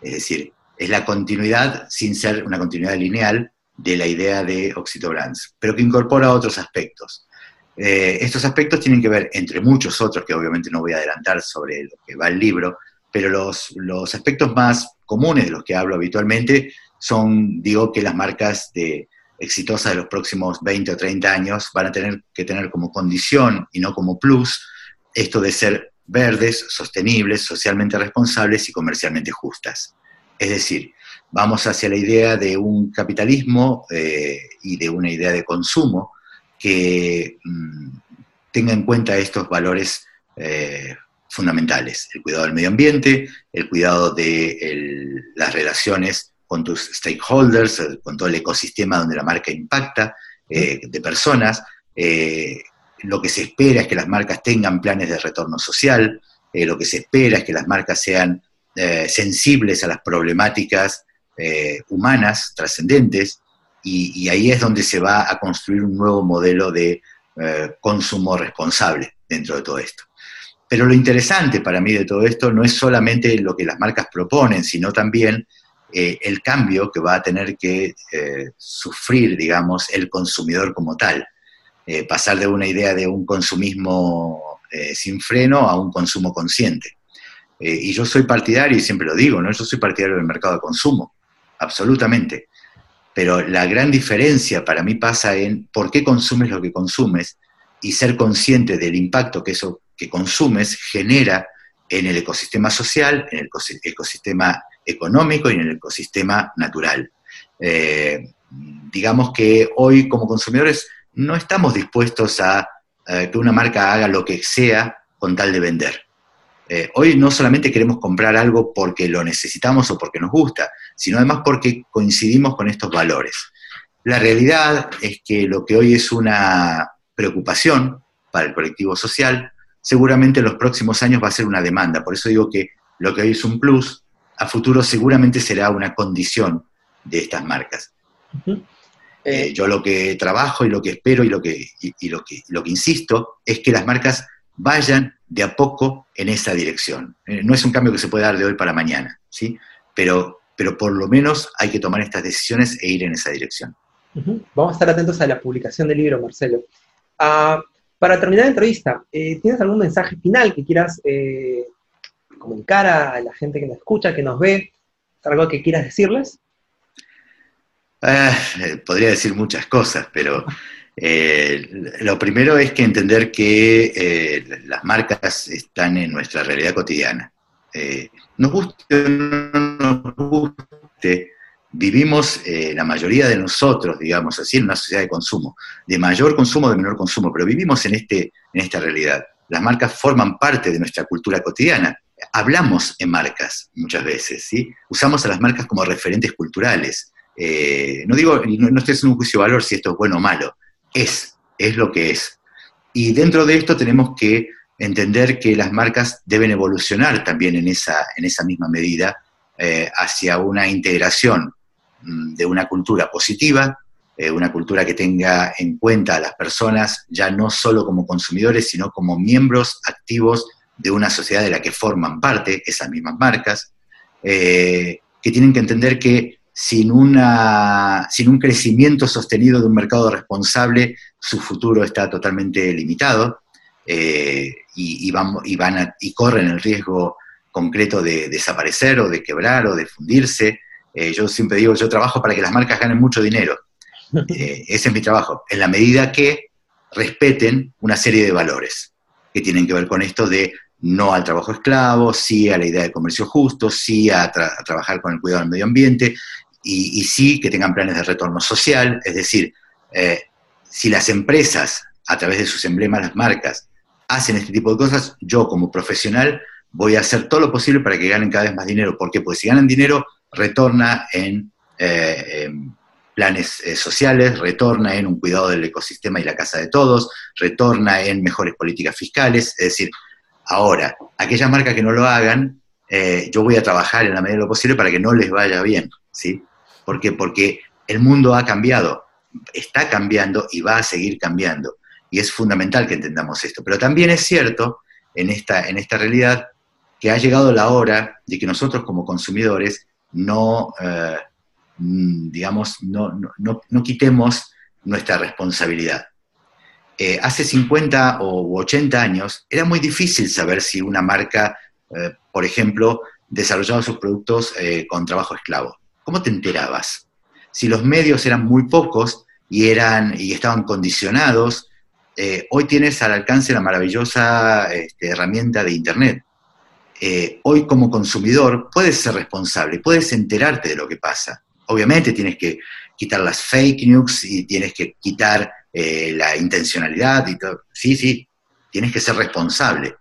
Es decir, es la continuidad, sin ser una continuidad lineal, de la idea de Oxito Brands, pero que incorpora otros aspectos. Eh, estos aspectos tienen que ver, entre muchos otros, que obviamente no voy a adelantar sobre lo que va el libro, pero los, los aspectos más comunes de los que hablo habitualmente son, digo, que las marcas de, exitosas de los próximos 20 o 30 años van a tener que tener como condición y no como plus esto de ser verdes, sostenibles, socialmente responsables y comercialmente justas. Es decir, vamos hacia la idea de un capitalismo eh, y de una idea de consumo que mm, tenga en cuenta estos valores eh, fundamentales, el cuidado del medio ambiente, el cuidado de las relaciones con tus stakeholders, con todo el ecosistema donde la marca impacta, eh, de personas, lo que se espera es que las marcas tengan planes de retorno social, eh, lo que se espera es que las marcas sean eh, sensibles a las problemáticas eh, humanas trascendentes, y, ahí es donde se va a construir un nuevo modelo de consumo responsable dentro de todo esto. Pero lo interesante para mí de todo esto no es solamente lo que las marcas proponen, sino también el cambio que va a tener que sufrir, digamos, el consumidor como tal. Eh, pasar de una idea de un consumismo eh, sin freno a un consumo consciente. Eh, y yo soy partidario, y siempre lo digo, ¿no? yo soy partidario del mercado de consumo, absolutamente. Pero la gran diferencia para mí pasa en por qué consumes lo que consumes y ser consciente del impacto que eso que consumes genera en el ecosistema social, en el ecosistema económico y en el ecosistema natural. digamos que hoy como consumidores no estamos dispuestos a eh, que una marca haga lo que sea con tal de vender. Eh, hoy no solamente queremos comprar algo porque lo necesitamos o porque nos gusta, sino además porque coincidimos con estos valores. La realidad es que lo que hoy es una preocupación para el colectivo social, seguramente en los próximos años va a ser una demanda. Por eso digo que lo que hoy es un plus, a futuro seguramente será una condición de estas marcas. Eh, yo lo que trabajo y lo que espero y lo que, lo, que, lo que insisto es que las marcas vayan de a poco en esa dirección. Eh, no es un cambio que se puede dar de hoy para mañana, ¿sí? pero, pero por lo menos hay que tomar estas decisiones e ir en esa dirección. Vamos a estar atentos a la publicación del libro, Marcelo. Ah, para terminar la entrevista, eh, ¿tienes algún mensaje final que quieras comunicar a la gente que nos escucha, que nos ve? ¿Algo que quieras decirles? Ah, podría decir muchas cosas, pero eh, lo primero es que entender que eh, las marcas están en nuestra realidad cotidiana. Eh, nos guste o no nos guste, vivimos la mayoría de nosotros, digamos así, en una sociedad de consumo, de mayor consumo, de menor consumo, pero vivimos en, este, en esta realidad. Las marcas forman parte de nuestra cultura cotidiana. Hablamos en marcas muchas veces, ¿sí? Usamos a las marcas como referentes culturales no digo, no, no estoy haciendo un juicio de valor si esto es bueno o malo, es, es lo que es. Y dentro de esto tenemos que entender que las marcas deben evolucionar también en esa, en esa misma medida eh, hacia una integración mm, de una cultura positiva, eh, una cultura que tenga en cuenta a las personas ya no solo como consumidores, sino como miembros activos de una sociedad de la que forman parte esas mismas marcas, que tienen que entender que sin, una, sin un crecimiento sostenido de un mercado responsable, su futuro está totalmente limitado eh, y, y, van y corren el riesgo concreto de desaparecer o de quebrar o de fundirse. Eh, yo siempre digo, yo trabajo para que las marcas ganen mucho dinero. Eh, ese es mi trabajo, en la medida que respeten una serie de valores que tienen que ver con esto de no al trabajo esclavo, sí a la idea de comercio justo, sí a, a trabajar con el cuidado del medio ambiente y, sí que tengan planes de retorno social, es decir, eh, si las empresas, a través de sus emblemas, las marcas, hacen este tipo de cosas, yo como profesional voy a hacer todo lo posible para que ganen cada vez más dinero. ¿Por qué? Porque si ganan dinero, retorna en, eh, planes eh, sociales, retorna en un cuidado del ecosistema y la casa de todos, retorna en mejores políticas fiscales. Es decir, ahora, aquellas marcas que no lo hagan, yo voy a trabajar en la medida de lo posible para que no les vaya bien. ¿sí? ¿Por qué? Porque el mundo ha cambiado, está cambiando y va a seguir cambiando. Y es fundamental que entendamos esto. Pero también es cierto en esta, en esta realidad que ha llegado la hora de que nosotros como consumidores no, eh, mm, digamos, no, no, quitemos nuestra responsabilidad. Eh, hace 50 o 80 años era muy difícil saber si una marca, eh, por ejemplo, desarrollaba sus productos con trabajo esclavo. ¿Cómo te enterabas? Si los medios eran muy pocos y, eran, y estaban condicionados, hoy tienes al alcance la maravillosa este, herramienta de Internet. Eh, hoy como consumidor puedes ser responsable, puedes enterarte de lo que pasa. Obviamente tienes que quitar las fake news y tienes que quitar eh, la intencionalidad y todo. Sí, sí, tienes que ser responsable.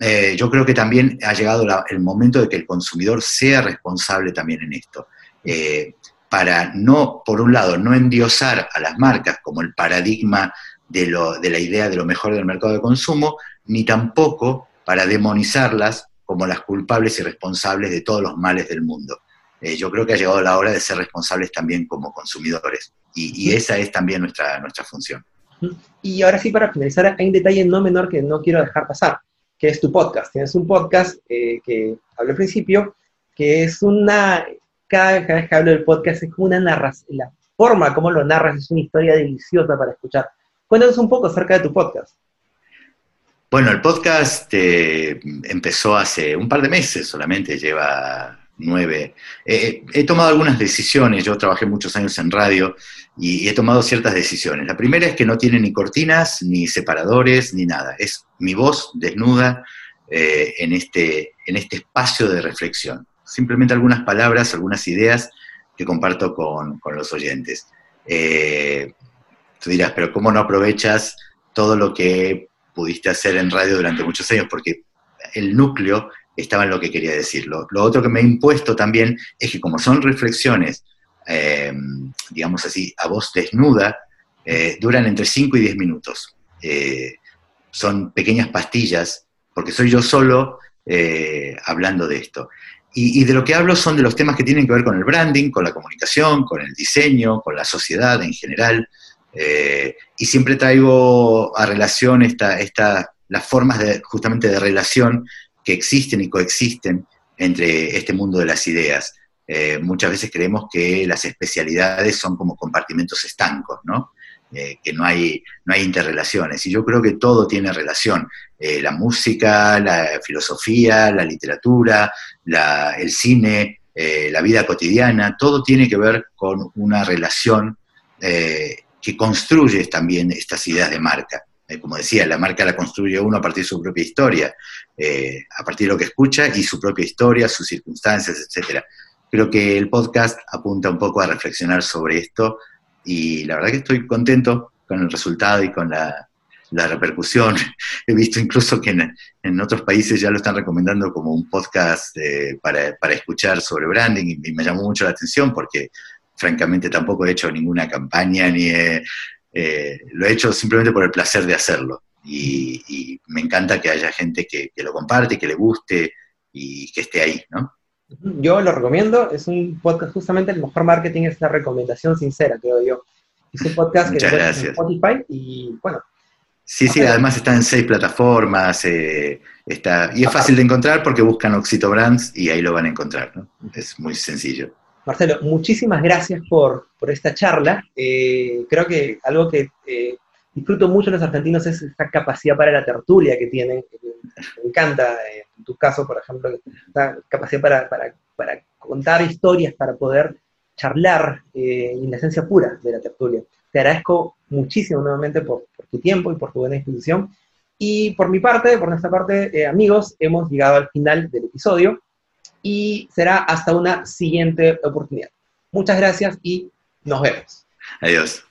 Eh, yo creo que también ha llegado el momento de que el consumidor sea responsable también en esto. Para no, por un lado, no endiosar a las marcas como el paradigma de, de la idea de lo mejor del mercado de consumo, ni tampoco para demonizarlas como las culpables y responsables de todos los males del mundo. Eh, yo creo que ha llegado la hora de ser responsables también como consumidores y, esa es también nuestra, nuestra función. Y ahora sí, para finalizar, hay un detalle no menor que no quiero dejar pasar, que es tu podcast. Tienes un podcast eh, que hablé al principio, que es una, cada, vez que hablo del podcast es como una narración, la forma como lo narras es una historia deliciosa para escuchar. Cuéntanos un poco acerca de tu podcast. Bueno, el podcast eh, empezó hace un par de meses solamente, lleva nueve. Eh, he tomado algunas decisiones, yo trabajé muchos años en radio y he tomado ciertas decisiones. La primera es que no tiene ni cortinas, ni separadores, ni nada. Es mi voz desnuda eh, en, este, en este espacio de reflexión. Simplemente algunas palabras, algunas ideas que comparto con, con los oyentes. tú dirás, pero ¿cómo no aprovechas todo lo que pudiste hacer en radio durante muchos años, porque el núcleo estaba en lo que quería decir. Lo, otro que me he impuesto también es que como son reflexiones, eh, digamos así, a voz desnuda, eh, duran entre 5 y 10 minutos. Eh, son pequeñas pastillas, porque soy yo solo hablando de esto. Y, de lo que hablo son de los temas que tienen que ver con el branding, con la comunicación, con el diseño, con la sociedad en general. Eh, y siempre traigo a relación esta, esta, las formas de, justamente de relación que existen y coexisten entre este mundo de las ideas. Eh, muchas veces creemos que las especialidades son como compartimentos estancos, ¿no? Eh, que no hay, no hay interrelaciones. Y yo creo que todo tiene relación. la música, la filosofía, la literatura, el cine, la vida cotidiana, todo tiene que ver con una relación que construye también estas ideas de marca. Eh, como decía, la marca la construye uno a partir de su propia historia, eh, a partir de lo que escucha y su propia historia, sus circunstancias, etc. Creo que el podcast apunta un poco a reflexionar sobre esto y la verdad que estoy contento con el resultado y con la, repercusión. He visto incluso que en, otros países ya lo están recomendando como un podcast eh, para, para, escuchar sobre branding y me llamó mucho la atención porque francamente tampoco he hecho ninguna campaña ni eh, lo he hecho simplemente por el placer de hacerlo. Y, me encanta que haya gente que, lo comparte, que le guste y que esté ahí, ¿no? Yo lo recomiendo, es un podcast, justamente el mejor marketing es la recomendación sincera, creo yo. Es un podcast que está en Spotify y bueno. Sí, sí, además está en seis plataformas, eh, está, y es fácil de encontrar porque buscan Oxito Brands y ahí lo van a encontrar, ¿no? Es muy sencillo. Marcelo, muchísimas gracias por, esta charla. Eh, creo que algo que eh, disfruto mucho los argentinos es esta capacidad para la tertulia que tienen. Me encanta, eh, en tu caso, por ejemplo, esta capacidad para, contar historias, para poder charlar en la esencia pura de la tertulia. Te agradezco muchísimo nuevamente por, tu tiempo y por tu buena disposición. Y por mi parte, por nuestra parte, amigos, hemos llegado al final del episodio y será hasta una siguiente oportunidad. Muchas gracias y nos vemos. Adiós.